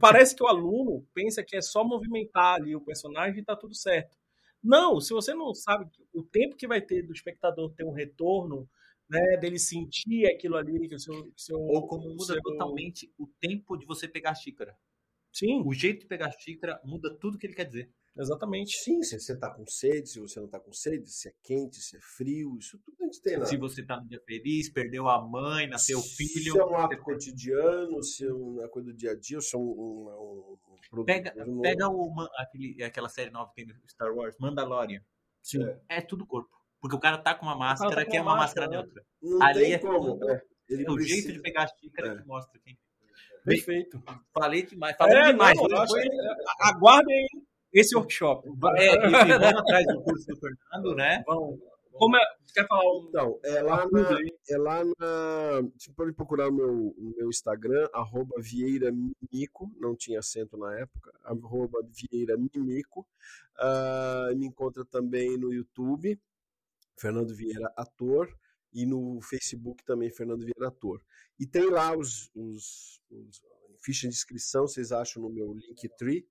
parece que o aluno pensa que é só movimentar ali o personagem e tá tudo certo. Não, se você não sabe o tempo que vai ter do espectador ter um retorno, né, dele sentir aquilo ali, que o seu, seu ou como muda seu... totalmente o tempo de você pegar a xícara. Sim. O jeito de pegar a xícara muda tudo que ele quer dizer. Exatamente. Sim, se você está com sede, se você não está com sede, se é quente, se é frio, isso tudo a gente tem lá. Se você está no dia feliz, perdeu a mãe, nasceu o filho. Se é um ato cotidiano, se é uma coisa do dia a dia, se é um, um, um produto. Pega, pega uma, aquele, aquela série nova que tem no Star Wars, Mandalorian. Sim. É. é tudo corpo. Porque o cara tá com uma máscara tá que é uma máscara, máscara neutra. Não Ali tem é como. É. é o precisa... jeito de pegar a xícara é. que mostra quem Perfeito. Falei demais. Falei é, demais. Não, depois... Aguardem esse workshop. É, e, vamos atrás do curso do Fernando, né? Vamos. Como é, quer falar um... Então, é lá na, é lá na. Você pode procurar meu, meu Instagram, arroba Vieira Mimico, não tinha acento na época, arroba Vieira Mimico. Uh, me encontra também no YouTube, Fernando Vieira Ator e no Facebook também Fernando Vieira Ator. E tem lá os, os, os ficha de inscrição, vocês acham no meu Linktree.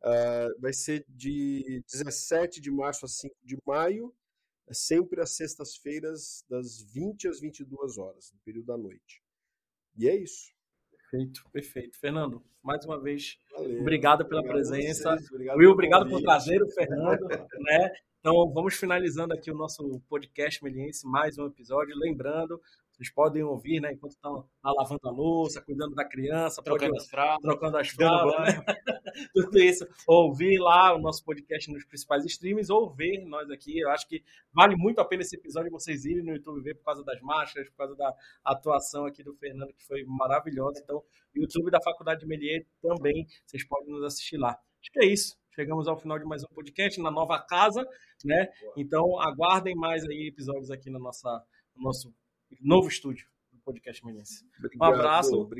Uh, vai ser de 17 de março a 5 de maio, sempre às sextas-feiras, das 20 às 22 horas, no período da noite. E é isso. Perfeito, perfeito. Fernando, mais uma vez, Valeu, obrigado pela obrigado presença. Vocês, obrigado Will, obrigado por trazer o Fernando, né? Então, vamos finalizando aqui o nosso podcast Meliense, mais um episódio. Lembrando, vocês podem ouvir, né, enquanto estão lavando a louça, cuidando da criança, trocando pode, as fraldas, trocando as fraldas, né? tudo isso. Ouvir lá o nosso podcast nos principais streams, ou ver nós aqui. Eu acho que vale muito a pena esse episódio vocês irem no YouTube ver por causa das máscaras, por causa da atuação aqui do Fernando, que foi maravilhosa. Então, YouTube da Faculdade de Melier também, vocês podem nos assistir lá. Acho que é isso. Chegamos ao final de mais um podcast na nova casa, né? Então aguardem mais aí episódios aqui na nossa, no nosso novo estúdio do podcast Menense. Um abraço.